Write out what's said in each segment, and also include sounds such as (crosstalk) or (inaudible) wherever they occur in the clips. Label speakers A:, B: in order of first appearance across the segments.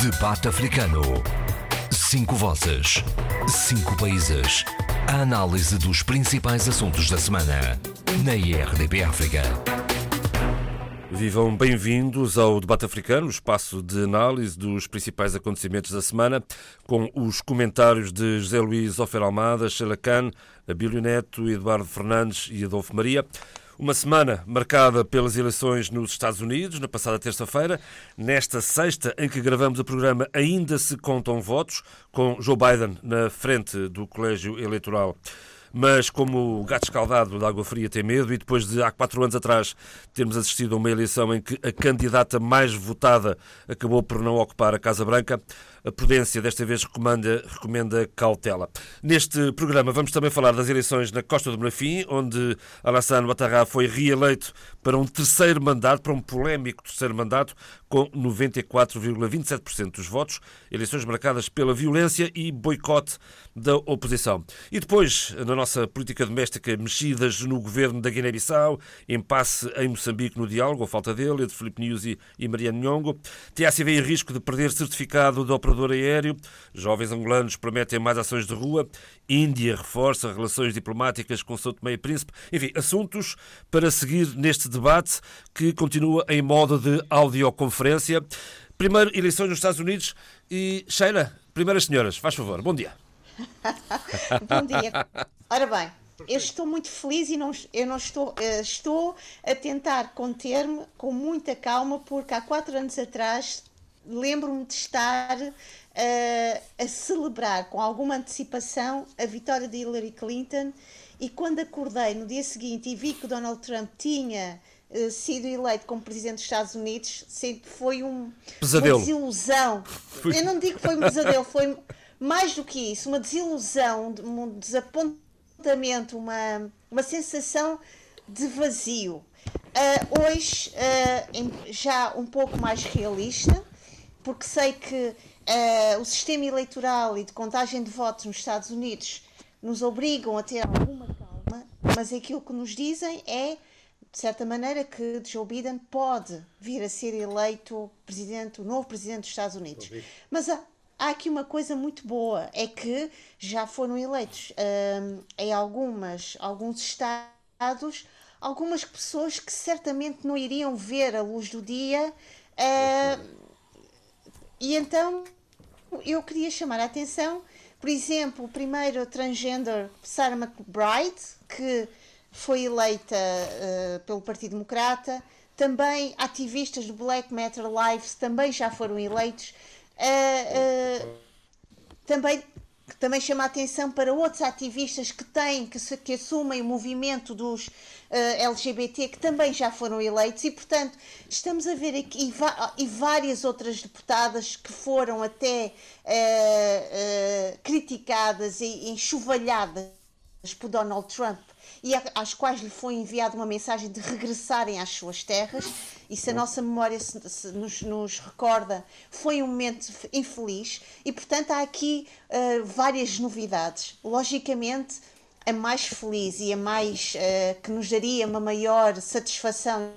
A: Debate Africano. Cinco vozes. Cinco países. A análise dos principais assuntos da semana. Na IRDP África.
B: Vivam bem-vindos ao Debate Africano, espaço de análise dos principais acontecimentos da semana, com os comentários de José Luís Ofer Almada, Sheila Khan, Abílio Neto, Eduardo Fernandes e Adolfo Maria. Uma semana marcada pelas eleições nos Estados Unidos, na passada terça-feira. Nesta sexta, em que gravamos o programa, ainda se contam votos, com Joe Biden na frente do colégio eleitoral mas como o gato escaldado da água fria tem medo, e depois de há quatro anos atrás termos assistido a uma eleição em que a candidata mais votada acabou por não ocupar a Casa Branca, a prudência desta vez recomenda, recomenda cautela. Neste programa vamos também falar das eleições na Costa do Marfim, onde Alassane Ouattara foi reeleito para um terceiro mandato, para um polémico terceiro mandato, com 94,27% dos votos, eleições marcadas pela violência e boicote da oposição. E depois, na nossa política doméstica, mexidas no governo da Guiné-Bissau, impasse em Moçambique no diálogo, ou falta dele, entre Filipe Nyusi e Mariano Nhongo, TACV em risco de perder certificado de operador aéreo, jovens angolanos prometem mais ações de rua, Índia reforça relações diplomáticas com São Tomé e Príncipe, enfim, assuntos para seguir neste debate que continua em modo de audioconferência. Primeiro, eleições nos Estados Unidos e Sheila, primeiras senhoras, faz favor, bom dia. (laughs)
C: bom dia. Ora bem, eu estou muito feliz e não, eu não estou, eh, estou a tentar conter-me com muita calma, porque há quatro anos atrás lembro-me de estar uh, a celebrar com alguma antecipação a vitória de Hillary Clinton e quando acordei no dia seguinte e vi que Donald Trump tinha uh, sido eleito como presidente dos Estados Unidos, sempre foi um,
B: pesadelo.
C: uma desilusão. Eu não digo que foi um pesadelo, foi mais do que isso, uma desilusão, um desapontamento, uma, uma sensação de vazio. Uh, hoje, uh, já um pouco mais realista, porque sei que uh, o sistema eleitoral e de contagem de votos nos Estados Unidos nos obrigam a ter alguma calma, mas aquilo que nos dizem é, de certa maneira, que Joe Biden pode vir a ser eleito presidente, o novo presidente dos Estados Unidos. Mas há, há aqui uma coisa muito boa, é que já foram eleitos um, em algumas, alguns estados algumas pessoas que certamente não iriam ver a luz do dia. Uh, e então eu queria chamar a atenção, por exemplo, o primeiro transgender Sarah McBride, que foi eleita uh, pelo Partido Democrata, também ativistas do Black Matter Lives também já foram eleitos. Uh, uh, também também chama a atenção para outros ativistas que têm, que, se, que assumem o movimento dos uh, eh, LGBT, que também já foram eleitos, e portanto estamos a ver aqui e, e várias outras deputadas que foram até uh, uh, criticadas e enxovalhadas por Donald Trump e às quais lhe foi enviada uma mensagem de regressarem às suas terras. E se a nossa memória se, se nos, nos, recorda, foi um momento infeliz. E, portanto, há aqui uh, várias novidades. Logicamente, a mais feliz e a mais uh, que nos daria uma maior satisfação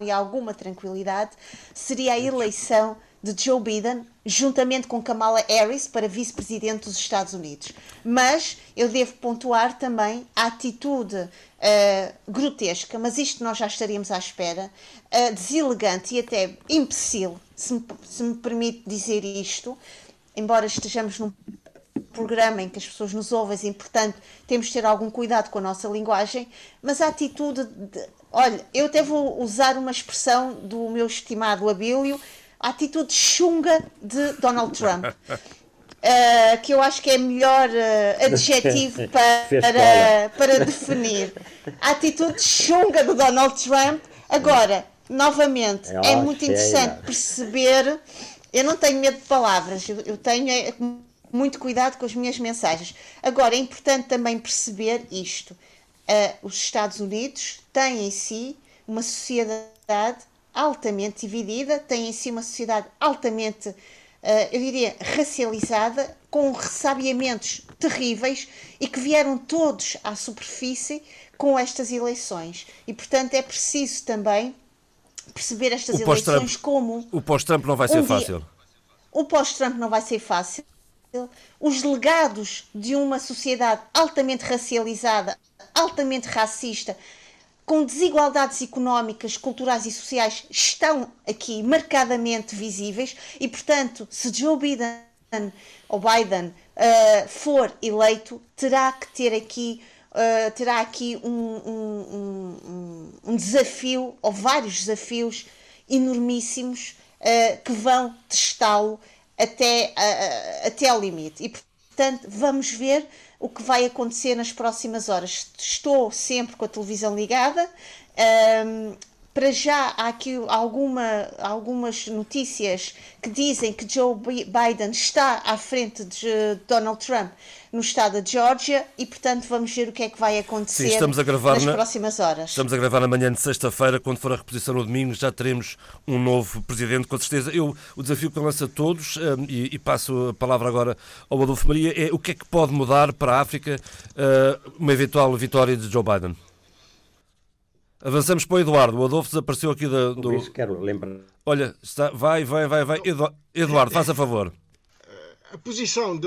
C: e alguma tranquilidade seria a eleição de Joe Biden juntamente com Kamala Harris para vice-presidente dos Estados Unidos. Mas eu devo pontuar também a atitude uh, grotesca, mas isto nós já estaríamos à espera, uh, deselegante e até imbecil, se me, se me permite dizer isto, embora estejamos num programa em que as pessoas nos ouvem e, portanto, temos de ter algum cuidado com a nossa linguagem, mas a atitude de. Olha, eu até vou usar uma expressão do meu estimado Abílio, a atitude chunga de Donald Trump. Uh, (laughs) que eu acho que é melhor uh, adjetivo (laughs) para, para definir. A atitude chunga do Donald Trump. Agora, novamente, é, é muito interessante perceber. Eu não tenho medo de palavras, eu, eu tenho é, muito cuidado com as minhas mensagens. Agora, é importante também perceber isto. Uh, os Estados Unidos têm em si uma sociedade altamente dividida, tem em si uma sociedade altamente, uh, eu diria, racializada, com ressabiamentos terríveis e que vieram todos à superfície com estas eleições. E, portanto, é preciso também perceber estas eleições como.
B: O pós-Trump não vai ser um fácil.
C: o pós-Trump não vai ser fácil. Os legados de uma sociedade altamente racializada, altamente racista, com desigualdades económicas, culturais e sociais estão aqui marcadamente visíveis e, portanto, se Joe Biden ou Biden uh, for eleito, terá que ter aqui uh, terá aqui um, um, um, um, desafio ou vários desafios enormíssimos uh, que vão testá-lo até, até ao limite. E, portanto, vamos ver o que vai acontecer nas próximas horas. Estou sempre com a televisão ligada. Um, para já há aqui alguma, algumas notícias que dizem que Joe Biden está à frente de Donald Trump no estado de Geórgia e, portanto, vamos ver o que é que vai acontecer Sim, estamos a gravar nas na... próximas horas.
B: Estamos a gravar na manhã de sexta-feira, quando for a reposição no domingo, já teremos um novo presidente, com certeza. Eu, o desafio que eu lanço a todos, um, e, e, passo a palavra agora ao Adolfo Maria, é o que é que pode mudar para a África uh, uma eventual vitória de Joe Biden? Avançamos para o Eduardo. O Adolfo desapareceu aqui da, do.
D: Por isso quero lembrar.
B: Olha, está... vai, vai, vai, vai. Eduardo, faça favor.
E: A posição de.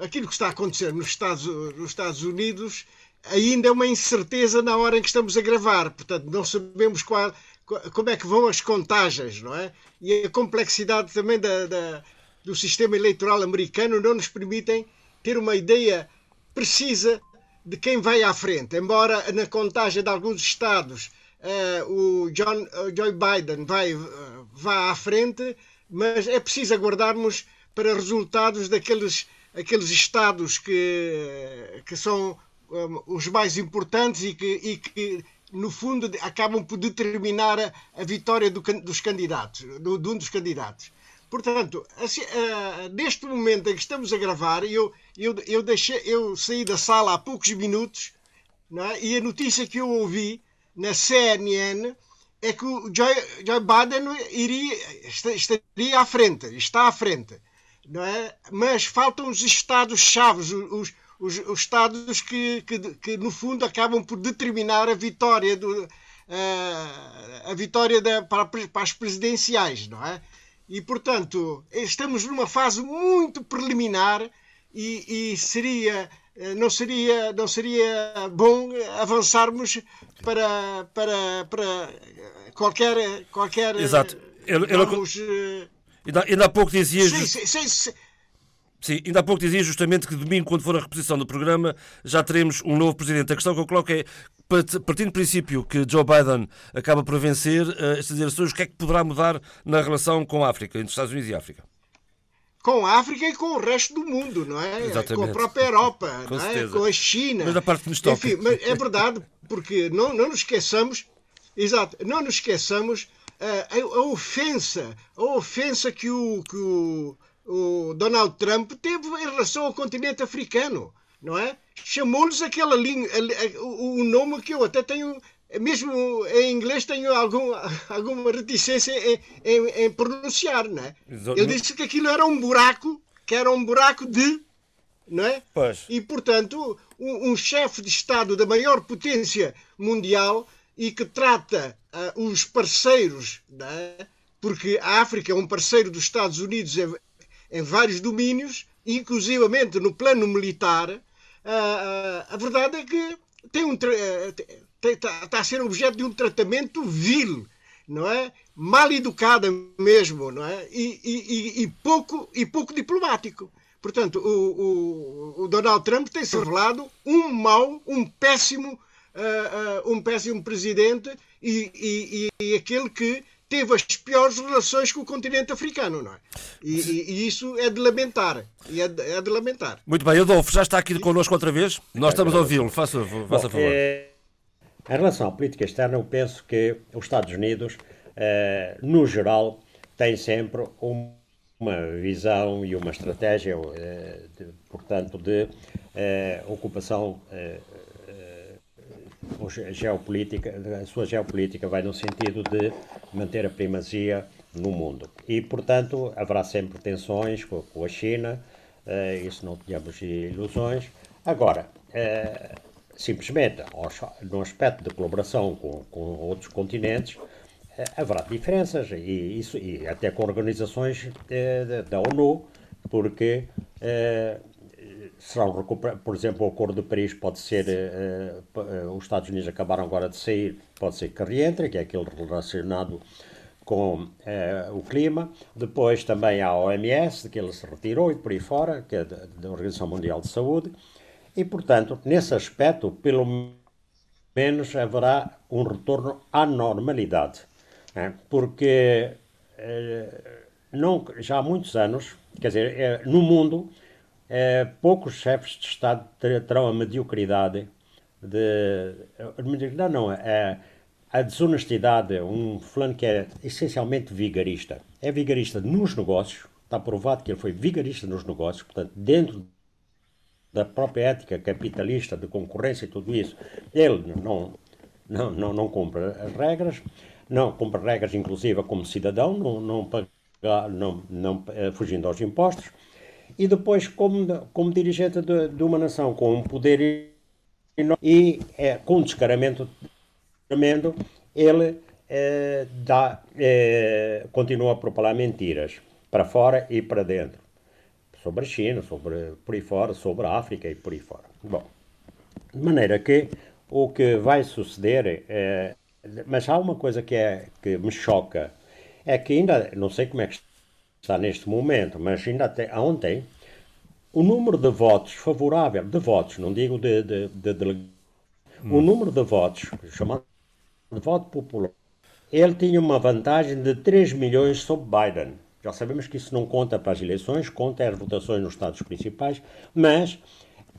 E: aquilo que está a acontecer nos Estados, nos Estados Unidos ainda é uma incerteza na hora em que estamos a gravar. Portanto, não sabemos qual, como é que vão as contagens, não é? E a complexidade também da, da, do sistema eleitoral americano não nos permitem ter uma ideia precisa de quem vai à frente. Embora na contagem de alguns estados uh, o John, uh, Joe Biden vai, uh, vá à frente, mas é preciso aguardarmos para resultados daqueles aqueles estados que, que são um, os mais importantes e que, e que, no fundo, acabam por determinar a, a vitória do, dos candidatos, do, de um dos candidatos. Portanto, assim, uh, neste momento em que estamos a gravar, eu, eu, eu, deixei, eu saí da sala há poucos minutos é? e a notícia que eu ouvi na CNN é que o Joe, Joe Biden iria, estaria à frente, está à frente. Não é? Mas faltam os estados-chave, os, os, os, estados que, que, que, no fundo, acabam por determinar a vitória, do, uh, a vitória da, para, para as presidenciais. Não é? E, portanto, estamos numa fase muito preliminar e, e seria eh, não seria não seria bom avançarmos para para, para qualquer qualquer
B: Exato. Eh, ainda, ainda há pouco dizia
E: sim, sim, sim,
B: Sim, ainda há pouco dizia justamente que domingo, quando for a reposição do programa, já teremos um novo presidente. A questão que eu coloco é, partindo do princípio que Joe Biden acaba por vencer uh, estas eleições, o que é que poderá mudar na relação com a África, entre os Estados Unidos e a África?
E: Com a África e com o resto do mundo, não é?
B: Exatamente.
E: Com a própria Europa, com, é? com a China.
B: Mas da parte nos toca.
E: Enfim, é verdade, porque não, não nos esqueçamos, exato, não nos esqueçamos a, a, ofensa, a ofensa que o, que o o Donald Trump teve em relação ao continente africano, não é? Chamou-lhes aquela língua, o nome que eu até tenho, mesmo em inglês, tenho algum, (laughs) alguma reticência em, em, em pronunciar, não é? Ele disse que aquilo era um buraco, que era um buraco de, não é?
B: Pois.
E: E, portanto, um, um chefe de Estado da maior potência mundial e que trata uh, os parceiros, é? porque a África é um parceiro dos Estados Unidos em vários domínios, inclusivamente no plano militar, a, a, verdade é que tem um, está, está a ser objeto de um tratamento vil, não é? Mal educada mesmo, não é? E, e, e, pouco, e pouco diplomático. Portanto, o, o, o Donald Trump tem se revelado um mau, um péssimo, uh, uh, um péssimo presidente e, e, aquele que teve as piores relações com o continente africano, não é? E, e, e isso é de lamentar. E é, de, é de lamentar.
B: Muito bem, Adolfo, já está aqui connosco outra vez? Nós estamos a ouvi-lo, faça, faça Bom, favor. É,
D: em relação à política externa, eu penso que os Estados Unidos, eh, no geral, têm sempre uma visão e uma estratégia, eh, de, portanto, de eh, ocupação geopolítica, a sua geopolítica vai no sentido de manter a primazia no mundo. E, portanto, haverá sempre tensões com, a China, uh, isso não tínhamos ilusões. Agora, uh, simplesmente, no aspecto de colaboração com, com outros continentes, haverá diferenças, e, isso, e até com organizações da ONU, porque será um por exemplo, o Acordo de Paris pode ser, os Estados Unidos acabaram agora de sair, pode ser que reentre, que é aquele relacionado com o clima. Depois também há a OMS, que ele se retirou e por aí fora, que é da, da Organização Mundial de Saúde. E, portanto, nesse aspecto, pelo menos haverá um retorno à normalidade. Né? Porque não, já há muitos anos, quer dizer, no mundo, poucos chefes de Estado terão a mediocridade de. Não, não, é a desonestidade, um fulano que é essencialmente vigarista. É vigarista nos negócios, está provado que ele foi vigarista nos negócios, portanto, dentro da própria ética capitalista de concorrência e tudo isso, ele não, não, não, não cumpre as regras, não cumpre regras inclusive como cidadão, não, não, paga, não, não eh, fugindo aos impostos, e depois como, como dirigente de, de uma nação com um poder e é, com um descaramento tremendo, ele eh, dá, eh, continua a propalar mentiras para fora e para dentro sobre a China, sobre por aí fora, sobre a África e por aí fora. Bom, de maneira que o que vai suceder é, mas há uma coisa que é que me choca é que ainda não sei como é que está neste momento, mas ainda até ontem o número de votos favorável de votos, não digo de, de, de, de hum. o número de votos chamado de voto popular, ele tinha uma vantagem de 3 milhões sobre Biden. Já sabemos que isso não conta para as eleições, conta as votações nos Estados principais, mas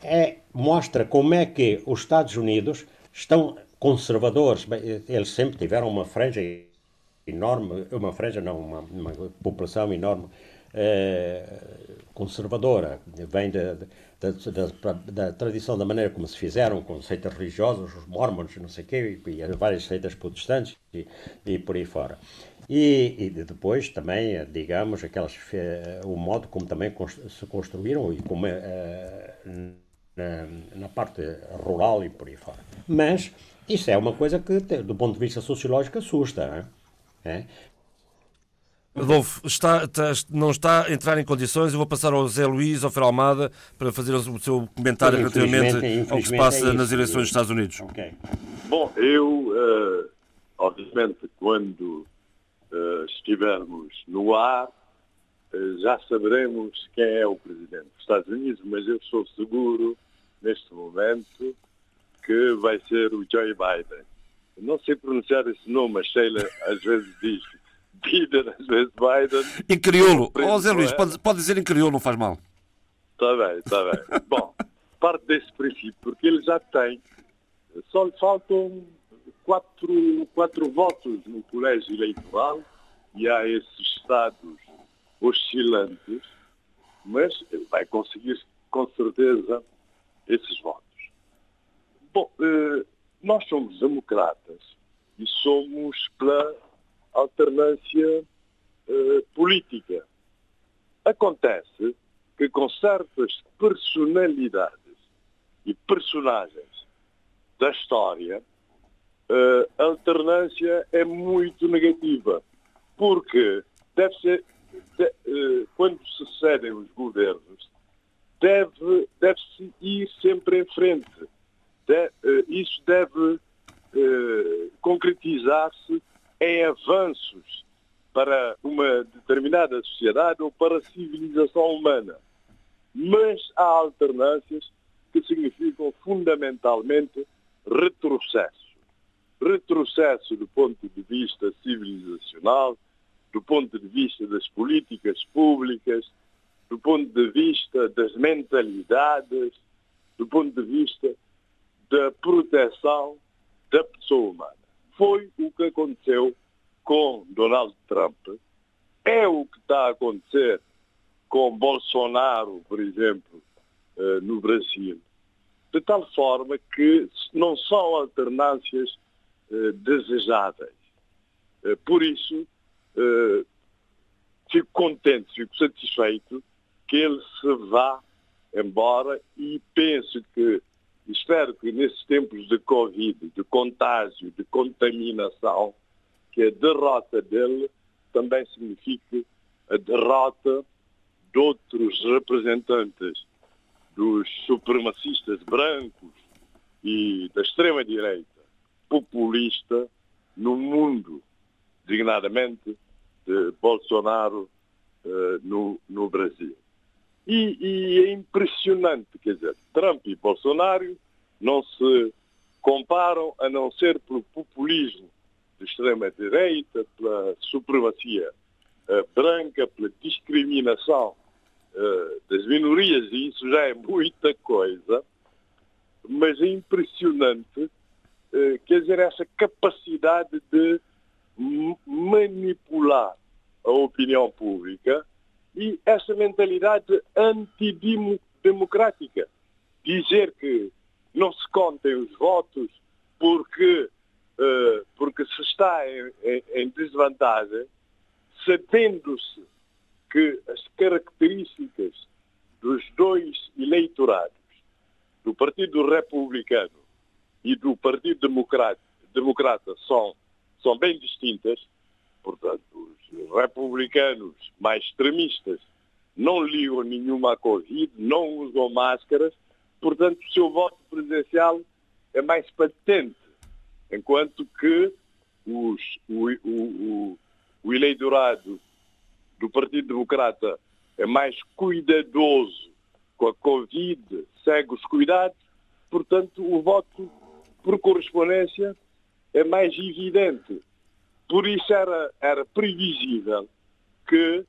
D: é, mostra como é que os Estados Unidos estão conservadores. Eles sempre tiveram uma franja enorme, uma franja não, uma, uma população enorme eh, conservadora. Vem de da, da, da, tradição, da maneira como se fizeram, com seitas religiosas, os mormons, não sei o quê, e, várias seitas protestantes e, e por aí fora. E, e, depois também, digamos, aquelas, eh, o modo como também se construíram e como é, na, na, parte rural e por aí fora. Mas isso é uma coisa que, do ponto de vista sociológico, assusta. É?
B: Adolfo, está, está, não está a entrar em condições. Eu vou passar ao Zé Luís, ao Fer Almada, para fazer o seu comentário relativamente ao que se passa é nas eleições dos Estados Unidos.
F: Okay. Bom, eu, uh, obviamente, quando uh, estivermos no ar, uh, já saberemos quem é o presidente dos Estados Unidos, mas eu sou seguro, neste momento, que vai ser o Joe Biden. Não sei pronunciar esse nome, a Sheila às vezes diz Biden, às vezes Biden.
B: Em crioulo. Ó Zé Luís, pode, pode dizer em crioulo, não faz mal.
F: Está bem, está bem. (laughs) Bom, parte desse princípio, porque ele já tem, só lhe faltam quatro, quatro votos no colégio eleitoral e há esses estados oscilantes, mas ele vai conseguir com certeza esses votos. Bom, eh, nós somos democratas e somos pela alternância uh, política. Acontece que com certas personalidades e personagens da história, uh, a alternância é muito negativa, porque deve ser, de, uh, quando sucedem os governos, deve, deve-se ir sempre em frente. De, isso deve concretizar-se em avanços para uma determinada sociedade ou para a civilização humana. Mas há alternâncias que significam fundamentalmente retrocesso. Retrocesso do ponto de vista civilizacional, do ponto de vista das políticas públicas, do ponto de vista das mentalidades, do ponto de vista da proteção da pessoa humana. Foi o que aconteceu com Donald Trump. É o que está a acontecer com Bolsonaro, por exemplo, eh, no Brasil. De tal forma que não são alternâncias eh, desejáveis. Eh, por isso, fico contente, fico satisfeito que ele se vá embora e penso que espero que nesses tempos de Covid, de contágio, de contaminação, que a derrota dele também signifique a derrota de outros representantes dos supremacistas brancos e da extrema-direita populista no mundo, designadamente de Bolsonaro uh, no, no Brasil. E, e, é impressionante, quer dizer, Trump e Bolsonaro não se comparam a não ser pelo populismo de extrema-direita, pela supremacia uh, branca, pela discriminação uh, das minorias, e isso já é muita coisa, mas é impressionante, uh, quer dizer, essa capacidade de manipular a opinião pública e essa mentalidade antidemocrática. Dizer que não se contem os votos porque, uh, porque se está em, em, em desvantagem, sabendo-se que as características dos dois eleitorados, do Partido Republicano e do Partido Democrata, Democrata são, são bem distintas, portanto, os republicanos mais extremistas não ligam nenhuma à Covid, não usam máscaras, portanto, o seu voto presidencial é mais patente, enquanto que os, o, o, o, o eleitorado do Partido Democrata é mais cuidadoso com a Covid, segue os cuidados, portanto, o voto por correspondência é mais evidente. Por isso era, era previsível que,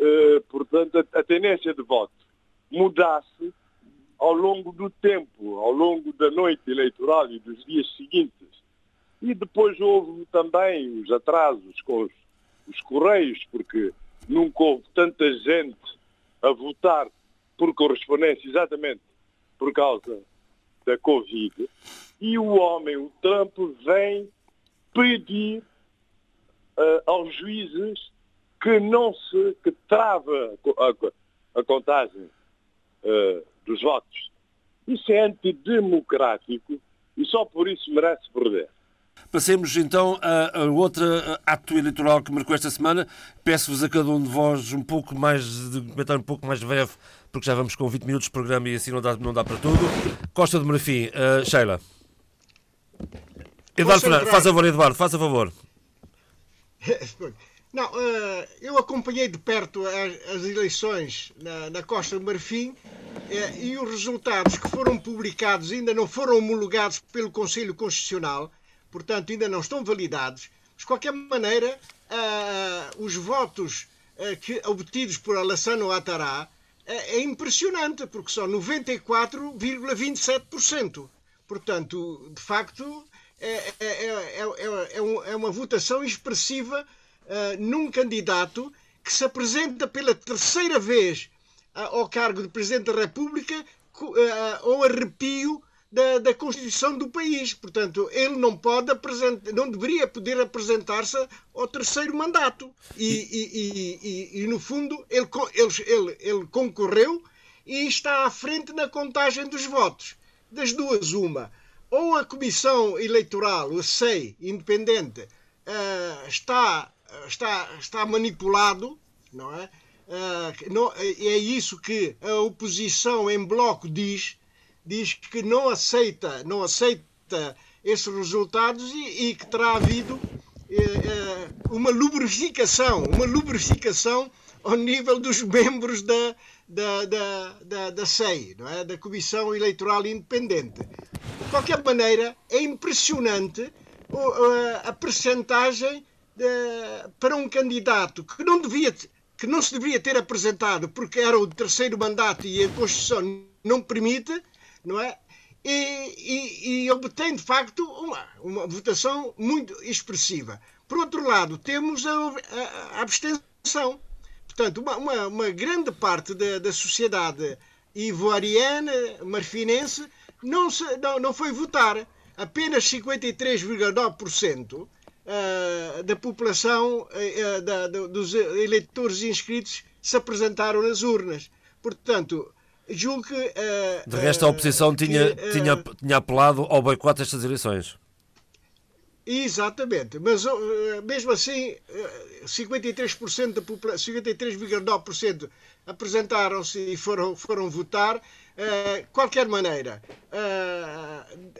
F: eh, portanto, a, a tendência de voto mudasse ao longo do tempo, ao longo da noite eleitoral e dos dias seguintes. E depois houve também os atrasos com os, os Correios, porque nunca houve tanta gente a votar por correspondência, exatamente por causa da Covid. E o homem, o Trump, vem pedir uh, aos juízes que não se que trava a, a contagem uh, dos votos. Isso é antidemocrático e só por isso merece perder.
B: Passemos então a, a outro ato eleitoral que marcou esta semana. Peço-vos a cada um de vós um pouco mais de comentário um pouco mais breve, porque já vamos com 20 minutos de programa e assim não dá, não dá para tudo. Costa de Marfim, uh, Sheila. Eduardo Fernandes, faz a favor, Eduardo, faz a favor.
E: Não, uh, eu acompanhei de perto as, eleições na, Costa do Marfim uh, e os resultados que foram publicados ainda não foram homologados pelo Conselho Constitucional, portanto ainda não estão validados. Mas, de qualquer maneira, uh, os votos que, obtidos por Alassane Ouattara é impressionante, porque são 94,27%. Portanto, de facto, é, é, é, é, uma votação expressiva uh, num candidato que se apresenta pela terceira vez uh, ao cargo de Presidente da República uh, ao arrepio da, da, Constituição do país. Portanto, ele não pode apresentar, não deveria poder apresentar-se ao terceiro mandato. E, e, e, e no fundo, ele, ele, ele, concorreu e está à frente na contagem dos votos. Das duas, uma. Ou a Comissão Eleitoral, o SEI, independente, uh, está está, está manipulado, não é? Uh, não, é isso que a oposição em bloco diz, diz que não aceita, não aceita esses resultados e, e que terá havido uh, uma lubrificação, uma lubrificação ao nível dos membros da, da, da, da, da SEI, não é? da Comissão Eleitoral Independente. De qualquer maneira, é impressionante a percentagem de, para um candidato que não devia que não se devia ter apresentado porque era o terceiro mandato e a Constituição não permite, não é? E, e, e obtém de facto uma, uma votação muito expressiva. Por outro lado, temos a, a abstenção. Portanto, uma, uma, uma grande parte da, da sociedade ivoariana, marfinense, não, se, não, não foi votar. Apenas 53,9% uh, da população, uh, da, dos eleitores inscritos, se apresentaram nas urnas. Portanto, julgo que.
B: De resto, a oposição tinha, que, tinha, tinha apelado ao boicote destas eleições.
E: Exatamente, mas uh, mesmo assim, uh, 53% da população, 53,9% apresentaram-se e foram, foram votar. Uh, qualquer maneira,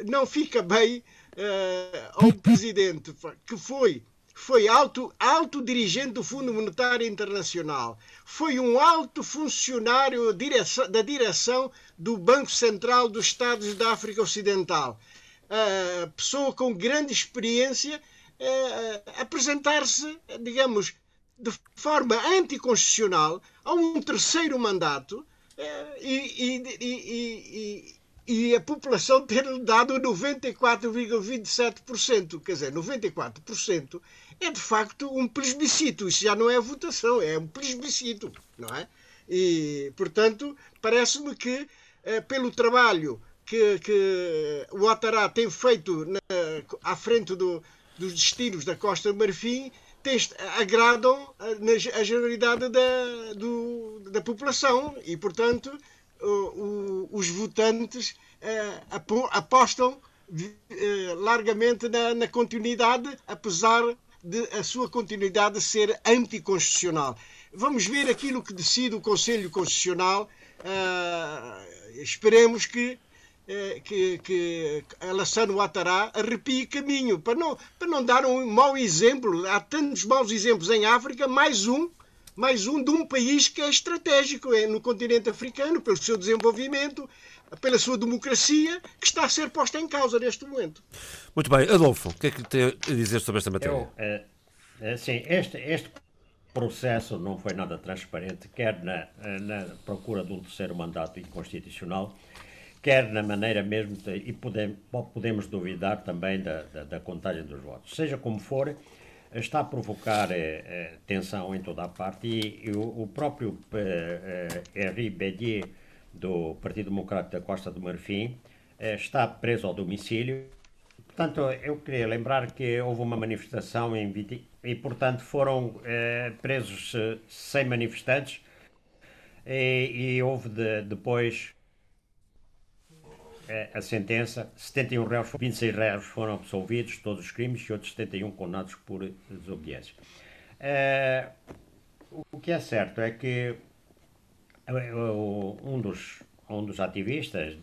E: não fica bem ao presidente que foi foi alto, alto dirigente do Fundo Monetário Internacional, foi um alto funcionário da direção do Banco Central dos Estados da África Ocidental, uh, pessoa com grande experiência, uh, apresentar-se, digamos, de forma anticonstitucional a um terceiro mandato uh, e, e, e, e a população ter dado 94,27%. Quer dizer, 94% é de facto um plebiscito. Isso já não é votação, é um plebiscito, não é? E, portanto, parece-me que, eh, pelo trabalho que, que o Ouattara tem feito na, à frente do, dos destinos da Costa do Marfim, agradam a, a generalidade da, do, da população e, portanto, o, os votantes eh, apostam eh, largamente na, na continuidade, apesar de a sua continuidade ser anticonstitucional. Vamos ver aquilo que decide o Conselho Constitucional. Uh, esperemos que, que, que Alassane Ouattara arrepie caminho, para não, para não dar um mau exemplo. Há tantos maus exemplos em África, mais um mais um de um país que é estratégico é no continente africano, pelo seu desenvolvimento, pela sua democracia, que está a ser posta em causa neste momento.
B: Muito bem. Adolfo, o que é que tem a dizer sobre esta matéria? Eu,
D: é, é, sim, este, este processo não foi nada transparente, quer na, na procura de um terceiro mandato inconstitucional, quer na maneira mesmo, de, e podemos, podemos duvidar também da, da, da contagem dos votos. Seja como for, está a provocar eh, eh, tensão em toda a parte e, e o, o, próprio eh, Henri Bédier, do Partido Democrático da Costa do Marfim, está preso ao domicílio. Portanto, eu queria lembrar que houve uma manifestação em 20, e, portanto, foram presos 100 manifestantes e, e houve de, depois a sentença, 71 réus, 26 réus foram absolvidos de todos os crimes e outros 71 condenados por desobediência. É, o que é certo é que é, um dos, um dos ativistas,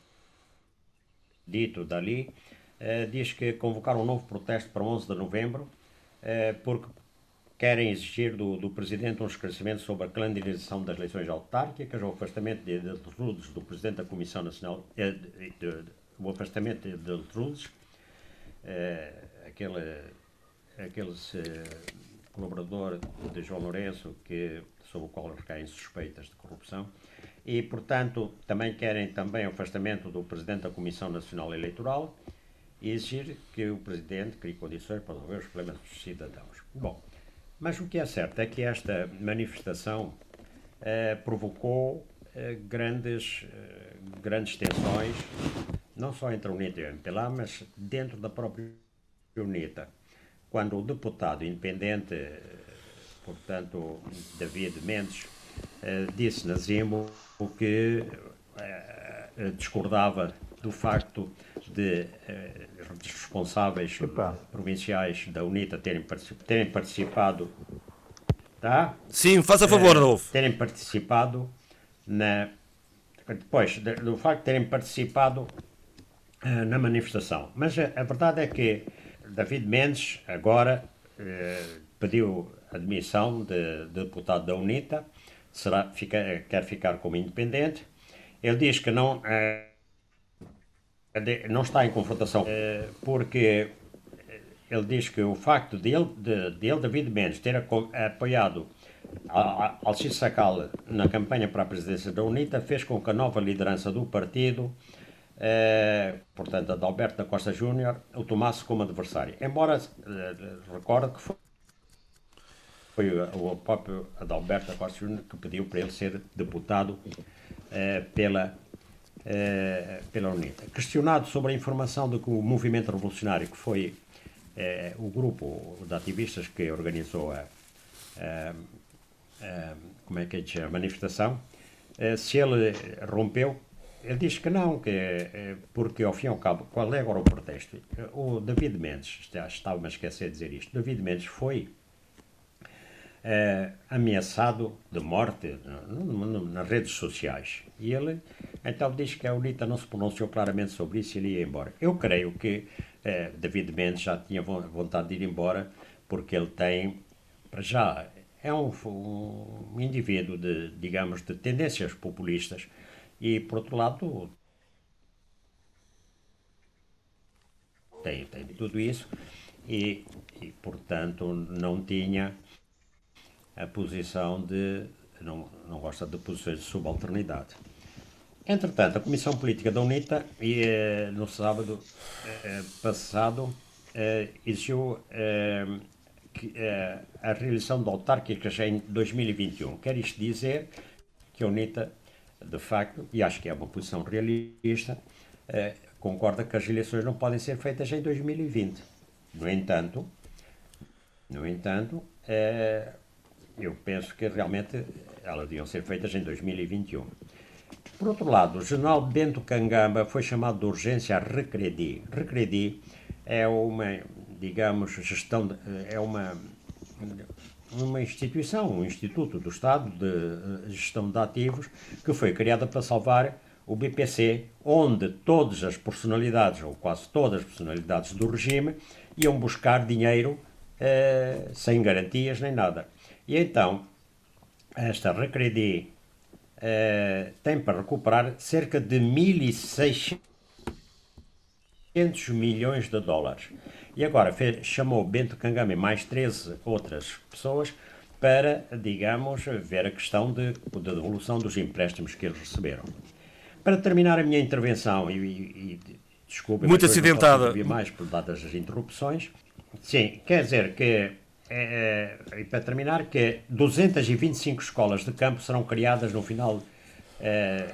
D: dito dali, é, diz que convocaram um novo protesto para 11 de novembro, é, porque querem exigir do, do Presidente um esclarecimento sobre a clandestinização das eleições autárquicas, o afastamento de Deltrudes do Presidente da Comissão Nacional, eh, de, de, o afastamento de Deltrudes, eh, aquele, aquele eh, colaborador de João Lourenço que, sobre o qual recaem suspeitas de corrupção, e, portanto, também querem também o afastamento do Presidente da Comissão Nacional Eleitoral e exigir que o Presidente crie condições para resolver os problemas dos cidadãos. Bom, mas o que é certo é que esta manifestação eh, provocou eh, grandes, eh, grandes tensões, não só entre a UNITA e o MPLA, mas dentro da própria UNITA. Quando o deputado independente, portanto, David Mendes, disse na Zimo que discordava do facto de eh, responsáveis Epa. provinciais da UNITA terem, terem participado. Tá?
B: Sim, faça favor, Adolfo.
D: Eh, terem participado na. Depois, de, do facto de terem participado eh, na manifestação. Mas a, a, verdade é que David Mendes agora eh, pediu admissão de, de deputado da UNITA, será, fica, quer ficar como independente. Ele diz que não. Eh, não está em confrontação, eh, porque ele diz que o facto de ele, de, de ele David Mendes, ter apoiado Alcides Sacal na campanha para a presidência da UNITA fez com que a nova liderança do partido, eh, portanto, Adalberto da Costa Júnior, o tomasse como adversário. Embora eh, recorde que foi, foi o próprio Adalberto da Costa Júnior que pediu para ele ser deputado eh, pela eh, pela UNITA. Questionado sobre a informação de que o movimento revolucionário, que foi eh, o grupo de ativistas que organizou a, a, a como é que é a manifestação, eh, se ele rompeu ele diz que não, que, porque ao fim e ao cabo, qual é agora o protesto? O David Mendes, estava-me a esquecer de dizer isto, David Mendes foi é, ameaçado de morte nas redes sociais. E ele então diz que a UNITA não se pronunciou claramente sobre isso e ele ia embora. Eu creio que é, David Mendes já tinha vontade de ir embora porque ele tem, para já, é um, um indivíduo de, digamos, de tendências populistas e, por outro lado, tem, tem tudo isso e, e, portanto, não tinha a posição de. Não, não gosta de posições de subalternidade. Entretanto, a Comissão Política da UNITA, eh, no sábado eh, passado, eh, exigiu a realização de autárquicas em 2021. Quer isto dizer que a UNITA, de facto, e acho que é uma posição realista, concorda que as eleições não podem ser feitas em 2020. No entanto, no entanto, eu penso que realmente elas deviam ser feitas em 2021. Por outro lado, o general Bento Cangamba foi chamado de urgência a Recredi. Recredi é uma, digamos, gestão, de, é uma, uma instituição, um instituto do Estado de gestão de ativos que foi criada para salvar o BPC, onde todas as personalidades, ou quase todas as personalidades do regime, iam buscar dinheiro eh, sem garantias nem nada. E então, esta Recredi uh, tem para recuperar cerca de 1.600 milhões de dólares. E agora fez, chamou Bento Kangama e mais 13 outras pessoas para, digamos, ver a questão de, de devolução dos empréstimos que eles receberam. Para terminar a minha intervenção, e, e, e desculpe,
B: muito acidentada,
D: mais por dadas as interrupções. Sim, quer dizer que é, é, e para terminar, que 225 escolas de campo serão criadas no final, é,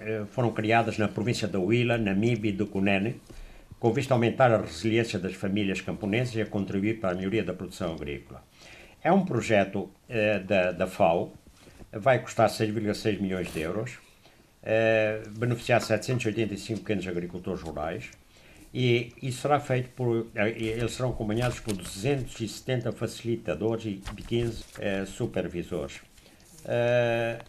D: é, foram criadas na província da Huila, Namibe e do Cunene, com vista a aumentar a resiliência das famílias camponesas e a contribuir para a melhoria da produção agrícola. É um projeto é, da, da FAO, vai custar 6,6 milhões de euros, é, beneficiar 785 pequenos agricultores rurais, e isso será feito por. Eh, eles serão acompanhados por 270 facilitadores e 15 eh, supervisores. Uh,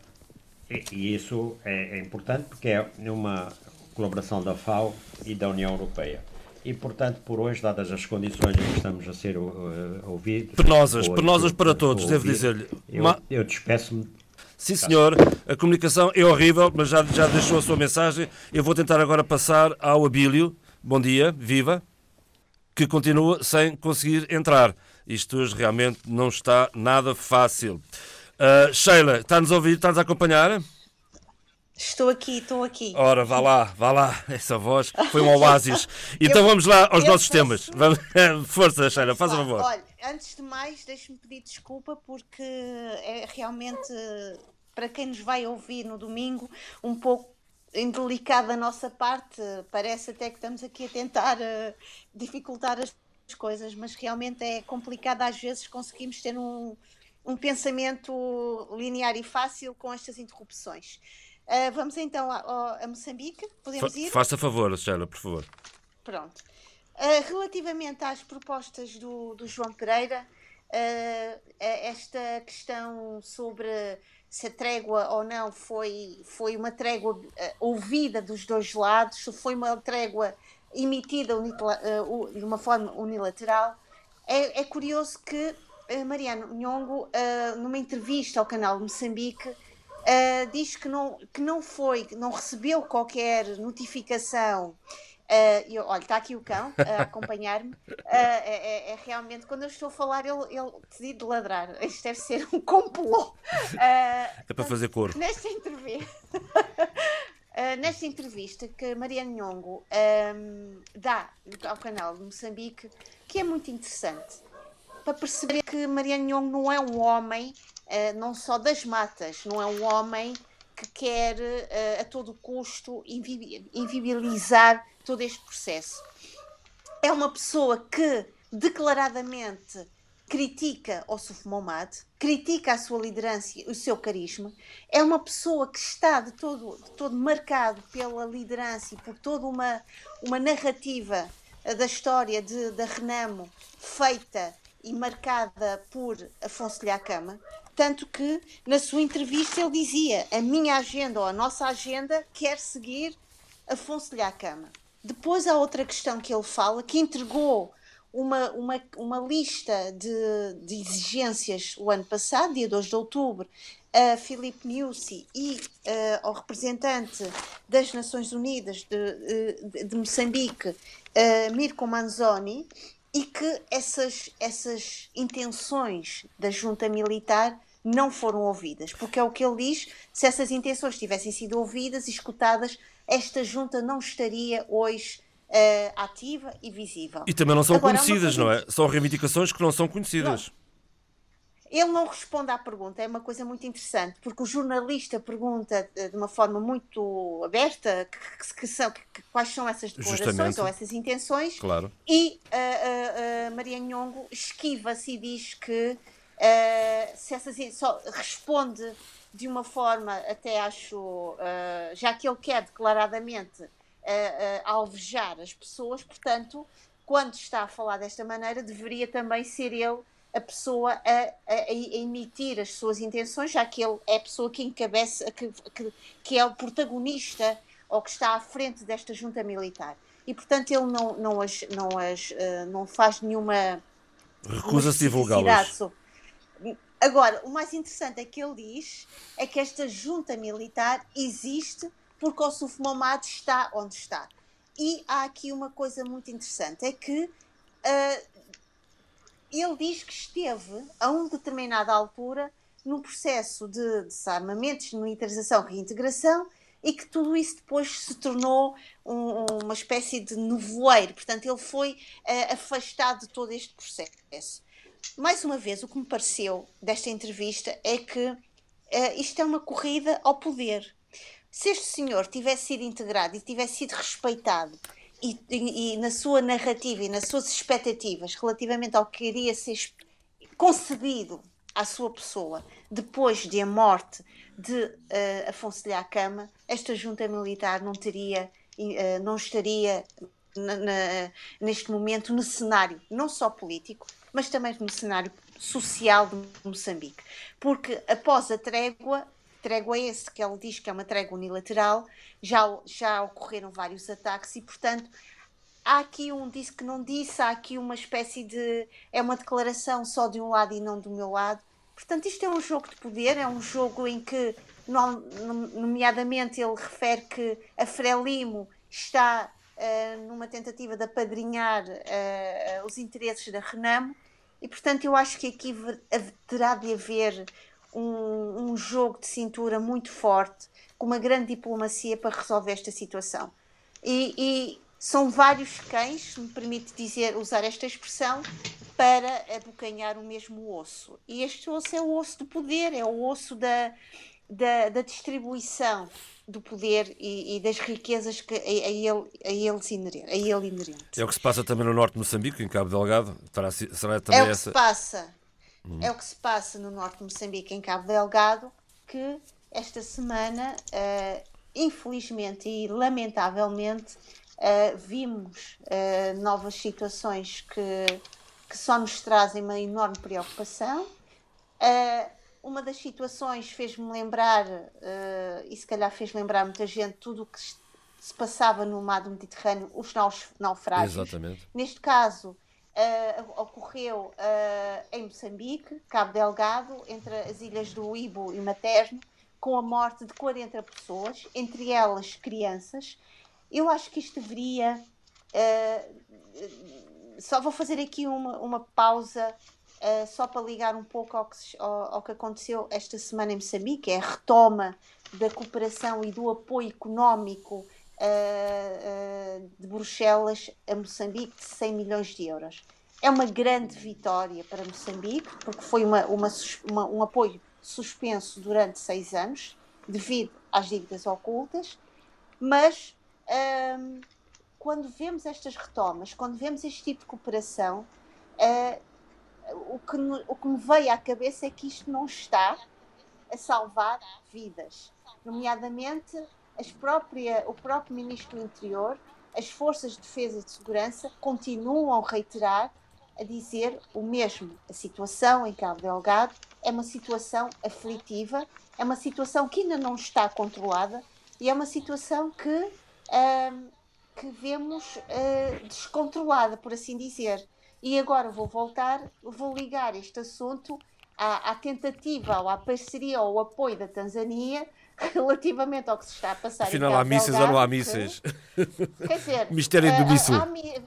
D: e, e, isso é, é, importante porque é uma colaboração da FAO e da União Europeia. E, portanto, por hoje, dadas as condições em que estamos a ser uh, ouvidos.
B: Penosas, penosas para todos, devo dizer-lhe.
D: Eu, Ma... eu despeço-me
B: Sim, senhor. A comunicação é horrível, mas já, já deixou a sua mensagem. Eu vou tentar agora passar ao Abílio. Bom dia, viva, que continua sem conseguir entrar. Isto hoje realmente não está nada fácil. Uh, Sheila, está-nos a ouvir, está-nos a acompanhar?
C: Estou aqui, estou aqui.
B: Ora, vá lá, vá lá, (laughs) essa voz foi um (laughs) oásis. Então eu, vamos lá aos nossos temas. (laughs) Força, Sheila, faz a favor.
C: Olha, antes de mais, deixe-me pedir desculpa porque é realmente, para quem nos vai ouvir no domingo, um pouco indelicado da nossa parte, parece até que estamos aqui a tentar uh, dificultar as coisas, mas realmente é complicado às vezes conseguimos ter um, um pensamento linear e fácil com estas interrupções. Uh, vamos então a, a, Moçambique, podemos ir?
B: Faça favor, Sheila, por favor.
C: Pronto. Uh, relativamente às propostas do, do João Pereira, esta questão sobre se a trégua ou não foi, foi uma trégua uh, ouvida dos dois lados, se foi uma trégua emitida uh, de uma forma unilateral. É, é curioso que uh, Mariano Nhongo, numa entrevista ao canal Moçambique, diz que não, que não foi, não recebeu qualquer notificação Uh, eu, olha, está aqui o cão a (laughs) acompanhar-me. Uh, é, é, realmente, quando eu estou a falar, ele, ele decide ladrar. Isto deve ser um complô. Uh, (laughs)
B: é para fazer cor.
C: Nesta entrevista, (laughs) nesta entrevista que Maria Nhongo um, dá ao canal de Moçambique, que é muito interessante, para perceber que Maria Nhongo não é um homem, não só das matas, não é um homem que quer uh, a todo custo inviabilizar todo este processo. É uma pessoa que declaradamente critica Ossuf Momad, critica a sua liderança e o seu carisma. É uma pessoa que está de todo, de todo marcado pela liderança e por toda uma, uma narrativa eh, da história de, da Renamo feita e marcada por Afonso Lhacama. Tanto que na sua entrevista ele dizia: a minha agenda ou a nossa agenda quer seguir Afonso Lhacama. Depois há outra questão que ele fala, que entregou uma, uma, uma lista de, de exigências o ano passado, dia 2 de outubro, a Filipe Niusi e uh, ao representante das Nações Unidas de, eh, de, de Moçambique, uh, Mirko Manzoni, e que essas, essas intenções da junta militar não foram ouvidas, porque é o que ele diz: se essas intenções tivessem sido ouvidas e escutadas, esta junta não estaria hoje uh, ativa e visível.
B: E também não são Agora, conhecidas, não é? São reivindicações que não são conhecidas. Não.
C: Ele não responde à pergunta, é uma coisa muito interessante, porque o jornalista pergunta de uma forma muito aberta que, que são, que, quais são essas declarações ou essas intenções,
B: claro.
C: e uh, uh, Maria Nhongo esquiva-se e diz que uh, se essas só responde de uma forma, até acho, já que ele quer declaradamente alvejar as pessoas, portanto, quando está a falar desta maneira, deveria também ser ele a pessoa a, a, a, emitir as suas intenções, já que ele é a pessoa que encabeça, que, que, que, é o protagonista ou que está à frente desta junta militar. E, portanto, ele não, não, as, não, as, uh, não faz nenhuma.
B: Recusa-se divulgá-las.
C: Agora, o mais interessante é que ele diz é que esta junta militar existe porque o Suf Momad está onde está. E há aqui uma coisa muito interessante, é que uh, ele diz que esteve a uma determinada altura num processo de desarmamento, desmilitarização, reintegração e que tudo isso depois se tornou um, uma espécie de nevoeiro. Portanto, ele foi uh, afastado de todo este processo. Mais uma vez, o que me pareceu desta entrevista é que uh, isto é uma corrida ao poder. Se este senhor tivesse sido integrado e tivesse sido respeitado e, e, e, na sua narrativa e nas suas expectativas relativamente ao que iria ser concedido à sua pessoa depois de a morte de uh, Afonso de Acama, esta junta militar não teria, uh, não estaria na, na, neste momento no cenário não só político, mas também no cenário social de Moçambique. Porque após a trégua, trégua esse que ele diz que é uma trégua unilateral, já, já ocorreram vários ataques e, portanto, há aqui um disse que não disse, há aqui uma espécie de. é uma declaração só de um lado e não do meu lado. Portanto, isto é um jogo de poder, é um jogo em que, nomeadamente, ele refere que a Frelimo está numa tentativa de apadrinhar uh, os interesses da Renamo e, portanto, eu acho que aqui terá de haver um, um jogo de cintura muito forte, com uma grande diplomacia para resolver esta situação. E, e são vários cães, me permite dizer, usar esta expressão, para abocanhar o mesmo osso. E este osso é o osso do poder, é o osso da, da, da distribuição do poder e, e, das riquezas que a, a, ele, a, eles inerente, a ele inerente.
B: É o que se passa também no norte de Moçambique, em Cabo Delgado? Será, será também
C: é o que
B: essa...
C: se passa. Hum. É o que se passa no norte de Moçambique, em Cabo Delgado, que esta semana, uh, infelizmente e lamentavelmente, uh, vimos uh, novas situações que, que só nos trazem uma enorme preocupação. Uma das situações fez-me lembrar, e se calhar fez lembrar muita gente, tudo o que se passava no mar do Mediterrâneo, os naufrágios.
B: Exatamente.
C: Neste caso, Uh, ocorreu uh, em Moçambique, Cabo Delgado, entre as ilhas do Ibo e Materno, com a morte de 40 pessoas, entre elas crianças. Eu acho que isto deveria. Uh, só vou fazer aqui uma, uma pausa, só para ligar um pouco ao que, ao, ao que aconteceu esta semana em Moçambique, é a retoma da cooperação e do apoio económico uh, de Bruxelas a Moçambique de 100 milhões de euros. É uma grande vitória para Moçambique, porque foi uma, uma, uma, um apoio suspenso durante seis anos, devido às dívidas ocultas, mas um, quando vemos estas retomas, quando vemos este tipo de cooperação, uh, o que, o que me veio à cabeça é que isto não está a salvar vidas, nomeadamente própria, o próprio Ministro do Interior, as forças de defesa e de segurança continuam a reiterar, a dizer o mesmo. A situação em Cabo Delgado é uma situação aflitiva, é uma situação que ainda não está controlada e é uma situação que, uh, que vemos uh, descontrolada, por assim dizer. E agora vou voltar, vou ligar este assunto à, à tentativa, ou à parceria ou ao apoio da Tanzânia (laughs) relativamente ao que se está a passar
B: Afinal, há missas ou não há missas? (laughs)
C: Quer dizer,
B: Mistério do míssil.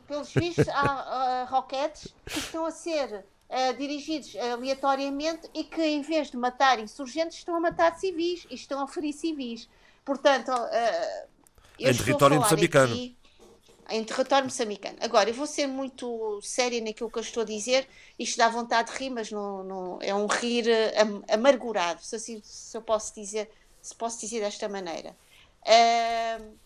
C: pelos vistos, há uh, roquetes que estão a ser uh, dirigidos aleatoriamente e que, em vez de matar insurgentes, estão a matar civis e estão a ferir civis. Portanto, uh,
B: em território moçambicano. Aqui,
C: em território moçambicano. Agora, eu vou ser muito séria naquilo que eu estou a dizer. Isto dá vontade de rir, mas não, não é um rir am amargurado, se, assim, se eu posso dizer, se posso dizer desta maneira. Uh,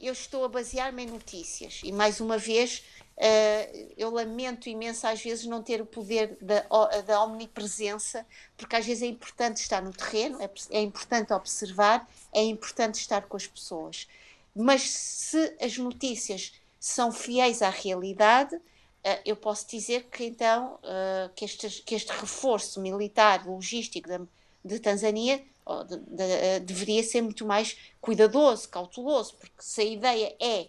C: eu estou a basear-me em notícias e, mais uma vez, uh, eu lamento imenso às vezes não ter o poder da, da omnipresença, porque às vezes é importante estar no terreno, é, é importante observar, é importante estar com as pessoas. Mas se as notícias são fiéis à realidade, eh, eu posso dizer que então eh, que este, que este reforço militar, logístico de, de Tanzânia de, de, deveria ser muito mais cuidadoso, cauteloso, porque se a ideia é